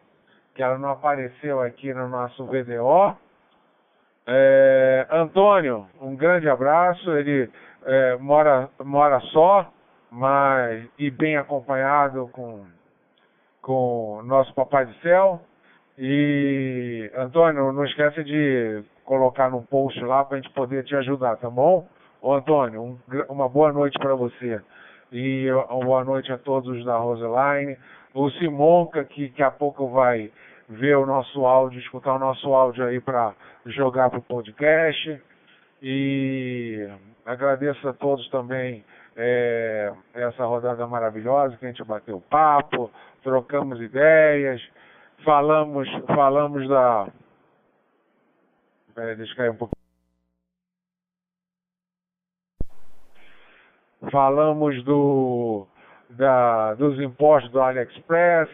que ela não apareceu aqui no nosso VDO. É, Antônio, um grande abraço. Ele é, mora, mora só, mas e bem acompanhado com com nosso Papai do Céu. E Antônio, não esquece de colocar no post lá para a gente poder te ajudar, tá bom? Ô Antônio, um, uma boa noite para você. E uma boa noite a todos da Roseline. O Simonca, que daqui a pouco vai ver o nosso áudio, escutar o nosso áudio aí para jogar para o podcast. E agradeço a todos também é, essa rodada maravilhosa que a gente bateu papo, trocamos ideias, falamos, falamos da. Peraí, deixa eu cair um pouco. Falamos do, da, dos impostos do AliExpress,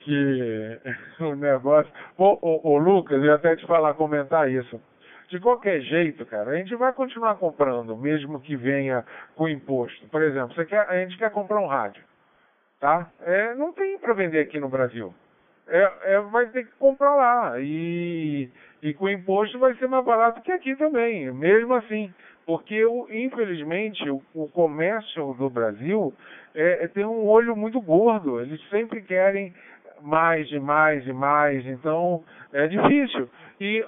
que [laughs] o negócio. Ô, ô, ô, Lucas, eu ia até te falar, comentar isso. De qualquer jeito, cara, a gente vai continuar comprando, mesmo que venha com imposto. Por exemplo, você quer, a gente quer comprar um rádio, tá? É, não tem para vender aqui no Brasil. É, é, vai ter que comprar lá. E, e com imposto vai ser mais barato que aqui também, mesmo assim. Porque, infelizmente, o, o comércio do Brasil é, é, tem um olho muito gordo. Eles sempre querem mais e mais e mais, então é difícil. E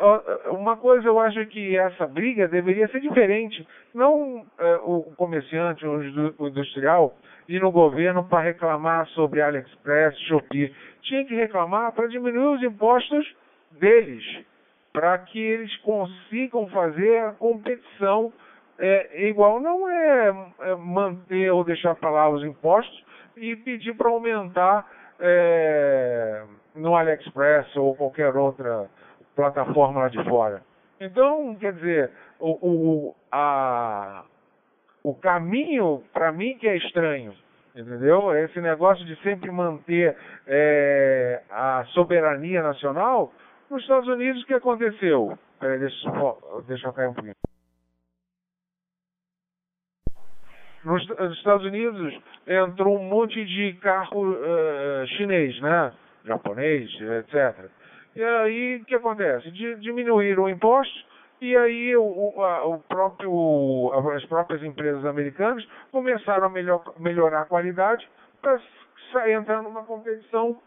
uma coisa eu acho que essa briga deveria ser diferente. Não é, o comerciante, o industrial, ir no governo para reclamar sobre AliExpress, Shopee. Tinha que reclamar para diminuir os impostos deles, para que eles consigam fazer a competição é, igual. Não é, é manter ou deixar para lá os impostos e pedir para aumentar é, no AliExpress ou qualquer outra plataforma lá de fora. Então, quer dizer, o, o, a, o caminho, para mim, que é estranho, entendeu? Esse negócio de sempre manter é, a soberania nacional, Nos Estados Unidos, o que aconteceu? Peraí, deixa, deixa eu cair um pouquinho. Nos, nos Estados Unidos entrou um monte de carro uh, chinês, né? Japonês, etc. E aí o que acontece? De, diminuíram o imposto e aí o, a, o próprio, as próprias empresas americanas começaram a melhor, melhorar a qualidade para entrar numa competição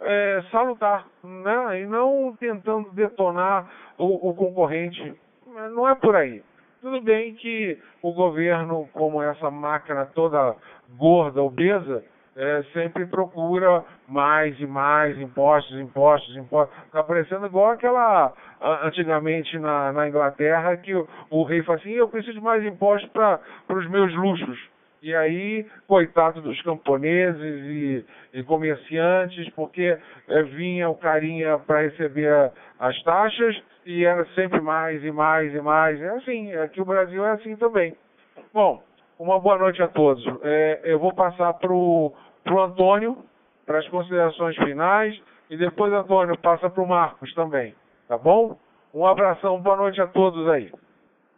é, salutar, né? E não tentando detonar o, o concorrente. Não é por aí. Tudo bem que o governo, como essa máquina toda gorda, obesa, é, sempre procura mais e mais impostos, impostos, impostos. Está parecendo igual aquela, antigamente na, na Inglaterra, que o, o rei fala assim, eu preciso de mais impostos para os meus luxos. E aí, coitado dos camponeses e, e comerciantes, porque é, vinha o carinha para receber as taxas e era sempre mais e mais e mais. É assim, aqui o Brasil é assim também. Bom, uma boa noite a todos. É, eu vou passar para o Antônio, para as considerações finais, e depois, Antônio, passa para o Marcos também, tá bom? Um abração, boa noite a todos aí.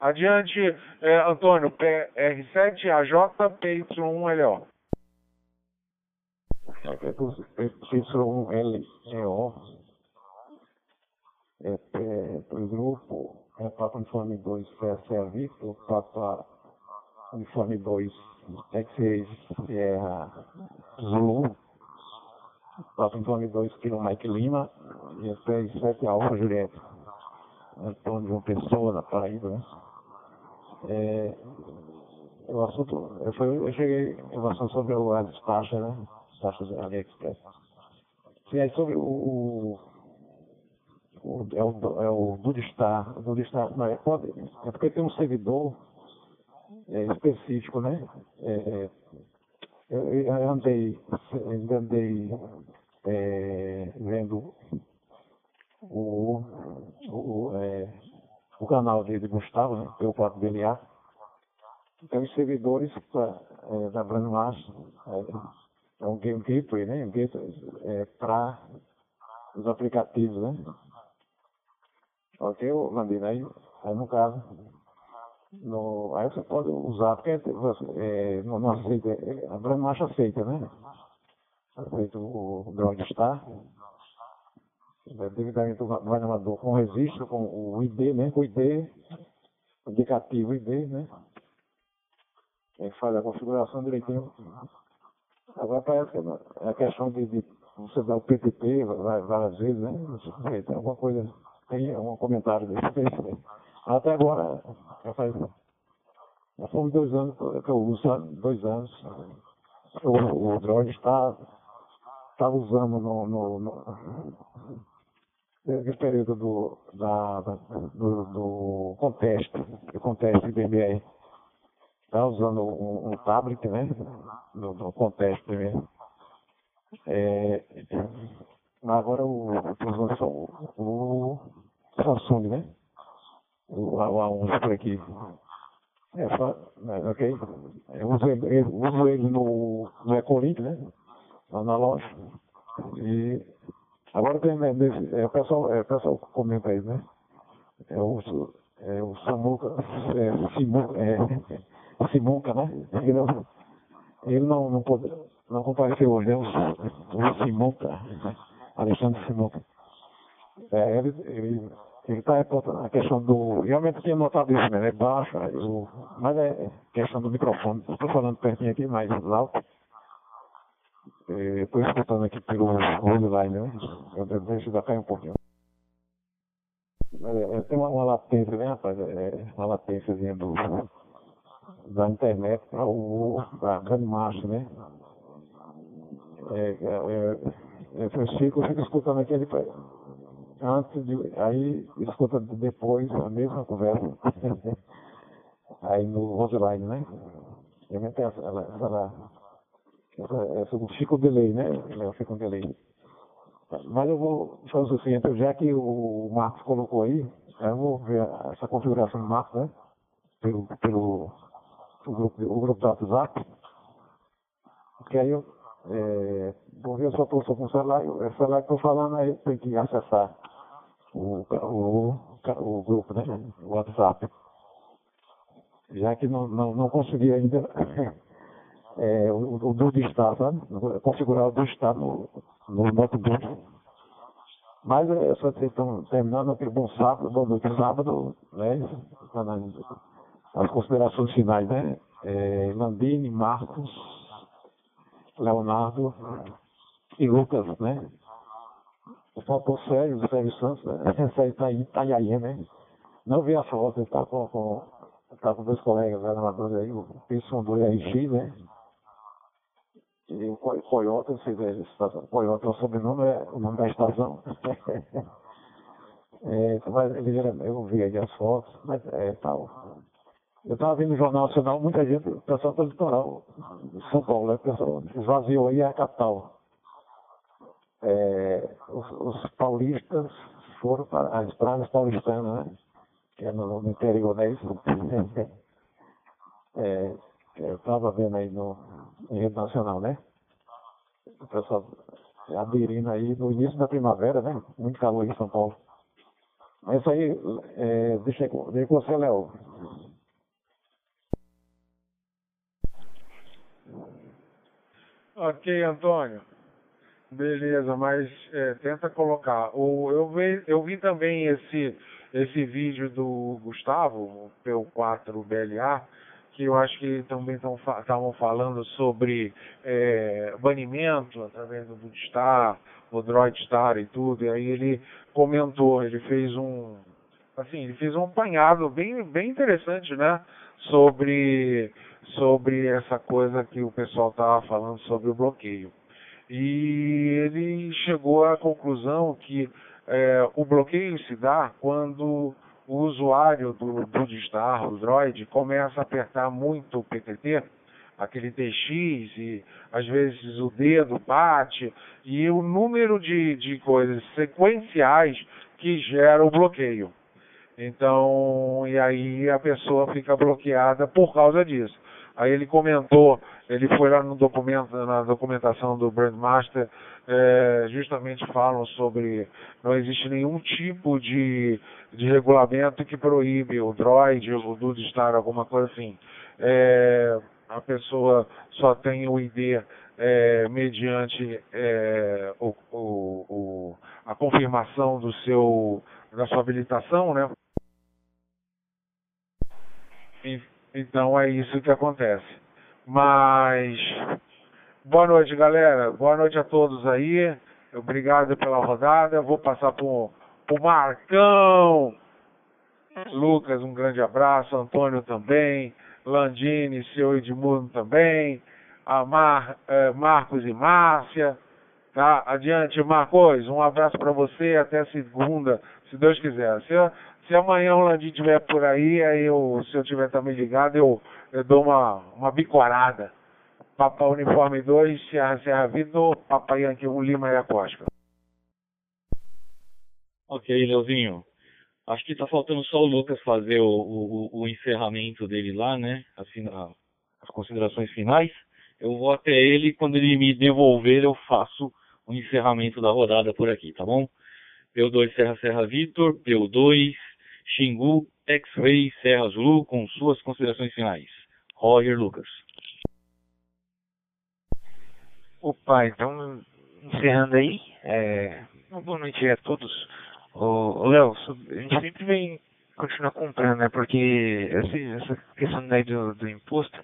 Adiante, é, Antônio, PR7AJ, PY1LO.
PY1LEO é, para o grupo, é Papa Uniforme 2 PSA Victor, Papa Uniforme 2 X6 Sierra Zulu, Papa Uniforme 2 Kilo Mike Lima e é PS7 Alfa Julieta. Antônio João Pessoa, na Paraíba, né? É, o assunto, eu, foi, eu cheguei em assunto sobre o, as taxas, né? As taxas AliExpress. Sim, aí sobre o, o, é o, é o Dudestar, o não, é, pode, é porque tem um servidor é, específico, né? É, é eu, eu andei, andei é, vendo o, o, é, o canal dele, Gustavo, né, pelo 4 BLA. Então, os servidores pra, é, da Brand Master, é, é, um game gateway, né? Um gateway é, para os aplicativos, né? Ok, Landino, aí, aí no caso, no, aí você pode usar, porque é, não, não aceita, a Brand Master aceita, né? Aceita o, o Drogstar devidamente o governador com registro, com o ID, né? O ID, indicativo ID, né? Quem faz a configuração direitinho. Agora parece que é a questão de, de você dar o PTP várias vezes, né? Tem alguma coisa, tem algum comentário desse. Até agora, já faz. Já fomos dois anos que eu uso, dois anos. O, o drone está, está usando no, no, no nesse período do, da, do, do conteste, do conteste BBR. Está usando um, um, tablet, né? No, no conteste mesmo. É, agora o, o, o Samsung, né? O, A11 por aqui. É, é, ok? Eu uso eu uso ele no, no Ecolink, né? Lá na loja. E Agora tem, né, é, o, pessoal, é, o pessoal comenta aí, né? É o, é, o Samuca, é, Simuca, é, Simuca, né? Ele não, ele não, não, pode, não compareceu hoje, né? O, o Simuca, né? Alexandre Simuca. É, ele, ele, ele está reportando a questão do. Realmente tinha notado isso, né? É baixa, mas é questão do microfone. Estou falando pertinho aqui, mais alto. Estou é, escutando aqui pelo online, né? Eu deixo da cair um pouquinho. É, tem uma, uma, latência, né, rapaz? É, uma latênciazinha do, da internet para o a grande marcha, né? É, é, é, é, Chico, eu fico escutando aqui ele antes de. Aí escuta depois a mesma conversa. [laughs] aí no Roseline, né? Realmente ela, ela, ela essa, fica um delay, né? Fica um delay. Mas eu vou fazer o seguinte, já que o Marcos colocou aí, eu vou ver essa configuração do Marcos, né? Pelo, pelo o grupo, o grupo do WhatsApp. Porque aí eu é, vou ver se eu estou com o celular, o celular que eu estou falando aí tem que acessar o, o, o grupo, né? O WhatsApp. Já que não, não, não consegui ainda [laughs] é, o, o do estar, sabe? Configurar o do estar no, no notebook. Mas é só vocês estão terminando aquele bom sábado, bom noite sábado, né? As considerações finais, né? É, Marcos, Leonardo e Lucas, né? Faltou Sérgio, o Sérgio Santos, né? [laughs] Esse aí tá aí, tá aí, né? Não vi a foto, ele tá com, com, tá com dois colegas animadores aí, o Pilson do RX, né? E o Coyota, se Coyota é o sobrenome, é o nome da estação. [laughs] é, mas eu vi aí as fotos, mas é tal. Eu estava vendo no Jornal Nacional, muita gente, o pessoal do litoral, São Paulo, né? O pessoal esvaziou aí a capital. É, os, os, paulistas foram para as praias paulistanas, né? Que é no, no interior, né? [laughs] É, eu estava vendo aí no, em rede nacional, né? O pessoal aderindo aí no início da primavera, né? Muito calor em São Paulo. Mas isso aí, é, deixa, deixa com você, Léo.
Ok, Antônio. Beleza, mas é, tenta colocar. O, eu, vi, eu vi também esse, esse vídeo do Gustavo, o P4BLA, que eu acho que também estavam falando sobre é, banimento através do Bootstar, o Droidstar e tudo, e aí ele comentou, ele fez um assim, ele fez um apanhado bem, bem interessante, né? Sobre, sobre essa coisa que o pessoal estava falando sobre o bloqueio. E ele chegou à conclusão que é, o bloqueio se dá quando o usuário do, do Distar, o Droid, começa a apertar muito o PTT, aquele TX, e às vezes o dedo bate, e o número de, de coisas sequenciais que gera o bloqueio. Então, e aí a pessoa fica bloqueada por causa disso. Aí ele comentou, ele foi lá no documento, na documentação do Brandmaster, é, justamente falam sobre não existe nenhum tipo de, de regulamento que proíbe o Droid, o Dude estar alguma coisa assim. É, a pessoa só tem o ID é, mediante é, o, o, o, a confirmação do seu, da sua habilitação, né? Então é isso que acontece. Mas boa noite, galera. Boa noite a todos aí. Obrigado pela rodada. Vou passar para o Marcão. Lucas, um grande abraço. Antônio também. Landini, seu Edmundo também. A Mar, eh, Marcos e Márcia. Tá? Adiante, Marcos. Um abraço para você. Até segunda, se Deus quiser. Se, se amanhã o Landim estiver por aí, aí eu, se eu tiver também ligado, eu, eu dou uma, uma bicorada. Papa Uniforme 2, Serra Serra Vitor, Papai Yankee 1, Lima e Acosta.
Ok, Leozinho. Acho que tá faltando só o Lucas fazer o, o, o encerramento dele lá, né? Assim, a, as considerações finais. Eu vou até ele, quando ele me devolver, eu faço o encerramento da rodada por aqui, tá bom? P2 Serra Serra Vitor, P2 Xingu, X-Ray Serra Zulu, com suas considerações finais. Roger Lucas.
Opa, então, encerrando aí, é, uma boa noite a todos. Ô, Léo, a gente sempre vem continuar comprando, né? Porque essa, essa questão daí do, do imposto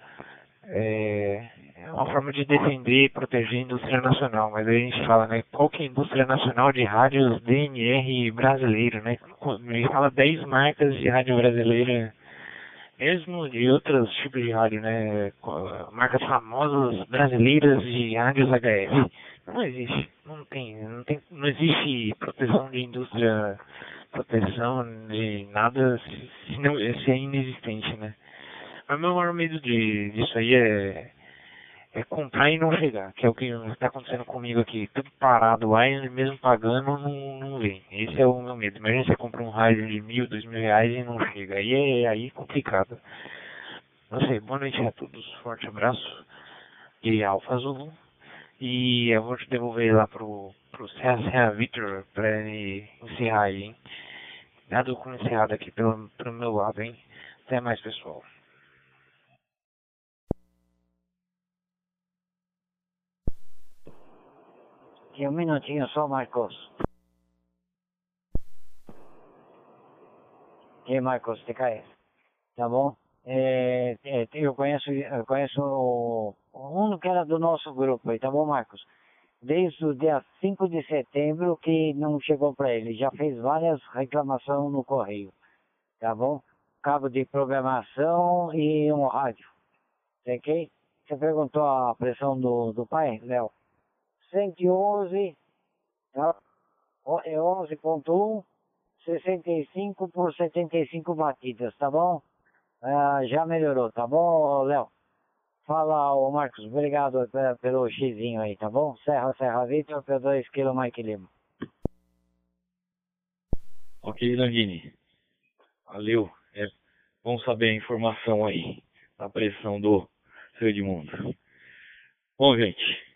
é, é uma forma de defender e proteger a indústria nacional, mas aí a gente fala, né, qual que é a indústria nacional de rádios DNR brasileiro, né? A gente fala 10 marcas de rádio brasileira, mesmo de outros tipos de rádio, né? Marcas famosas brasileiras de rádios HF. Não existe, não tem, não tem, não existe proteção de indústria, proteção de nada se, não, se é inexistente, né? Mas meu maior medo de, disso aí é é comprar e não chegar, que é o que está acontecendo comigo aqui, tudo parado lá e mesmo pagando não, não vem. Esse é o meu medo. Imagina você compra um rádio de mil, dois mil reais e não chega. Aí é aí complicado. Não sei, boa noite a todos, forte abraço de Alfa Azul. E eu vou te devolver lá pro, pro Serra Victor pra ele encerrar aí, hein? Nada com encerrado aqui pelo, pelo meu lado, hein? Até mais, pessoal.
Aqui um minutinho só, Marcos. Aqui, Marcos, te cai. Tá bom? É, é, eu conheço, eu conheço o, um que era do nosso grupo aí, tá bom, Marcos? Desde o dia 5 de setembro que não chegou para ele. Já fez várias reclamações no correio. Tá bom? Cabo de programação e um rádio. Ok? Você perguntou a pressão do, do pai, Léo? 111, tá? é 11.1, 65 por 75 batidas, tá bom? Ah, já melhorou, tá bom, Léo? Fala, ô Marcos, obrigado pelo xizinho aí, tá bom? Serra, Serra Vitor, P2 Kilo Mike Lima.
Ok, Landini. Valeu. É bom saber a informação aí da pressão do seu Edmundo. Bom, gente,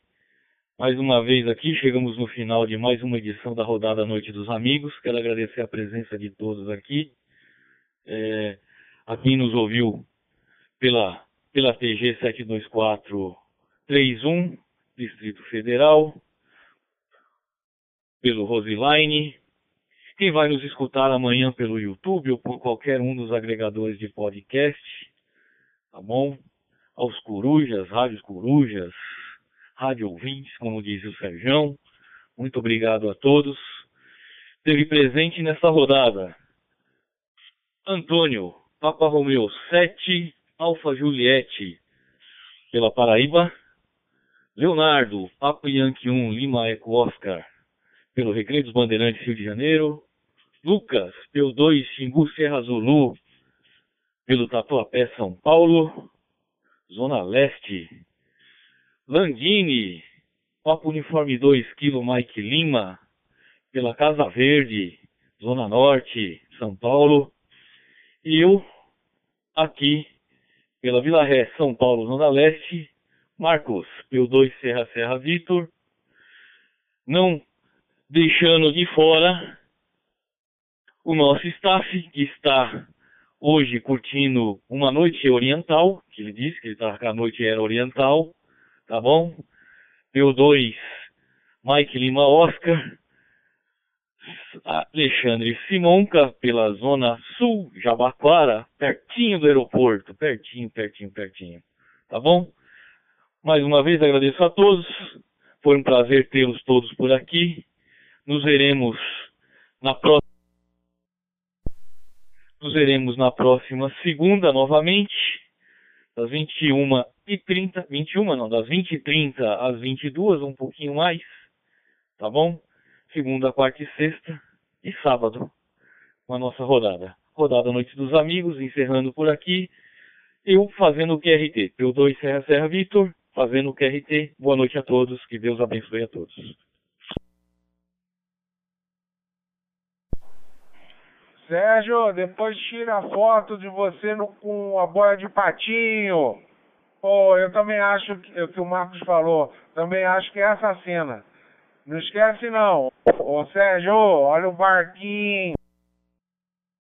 mais uma vez aqui, chegamos no final de mais uma edição da rodada Noite dos Amigos. Quero agradecer a presença de todos aqui. É, a quem nos ouviu pela, pela TG 72431, Distrito Federal, pelo Roseline. Quem vai nos escutar amanhã pelo YouTube ou por qualquer um dos agregadores de podcast, tá bom? Aos corujas, rádios corujas, rádio ouvintes, como diz o Sérgio. Muito obrigado a todos. Teve presente nesta rodada Antônio, Papa Romeu 7, Alfa Juliette, pela Paraíba. Leonardo, Papa Yankee 1, Lima Eco Oscar, pelo Recreio dos Bandeirantes, Rio de Janeiro. Lucas, pelo 2, Xingu Serra Zulu, pelo Tatuapé, São Paulo. Zona Leste, Landini, Papo Uniforme 2, Kilo Mike Lima, pela Casa Verde, Zona Norte, São Paulo. E eu, aqui, pela Vila Ré, São Paulo, Zona Leste, Marcos, pelo 2 Serra Serra Vitor, não deixando de fora o nosso staff, que está hoje curtindo uma noite oriental, que ele disse que ele tá, que a noite era oriental, tá bom? P2, Mike Lima Oscar, Alexandre Simonca, pela zona sul, Jabaquara, pertinho do aeroporto, pertinho, pertinho, pertinho, tá bom? Mais uma vez agradeço a todos, foi um prazer tê-los todos por aqui, nos veremos na próxima nos veremos na próxima segunda novamente, das 21 e 30, 21 não, das 20 e 30 às 22, um pouquinho mais, tá bom? Segunda, quarta e sexta e sábado, com a nossa rodada. Rodada Noite dos Amigos, encerrando por aqui, eu fazendo o QRT, P2 Serra Serra Vitor, fazendo o QRT. Boa noite a todos, que Deus abençoe a todos.
Sérgio, depois tira a foto de você no, com a boia de patinho. Pô, eu também acho que, o que o Marcos falou, também acho que é essa cena. Não esquece não. Ô Sérgio, olha o barquinho.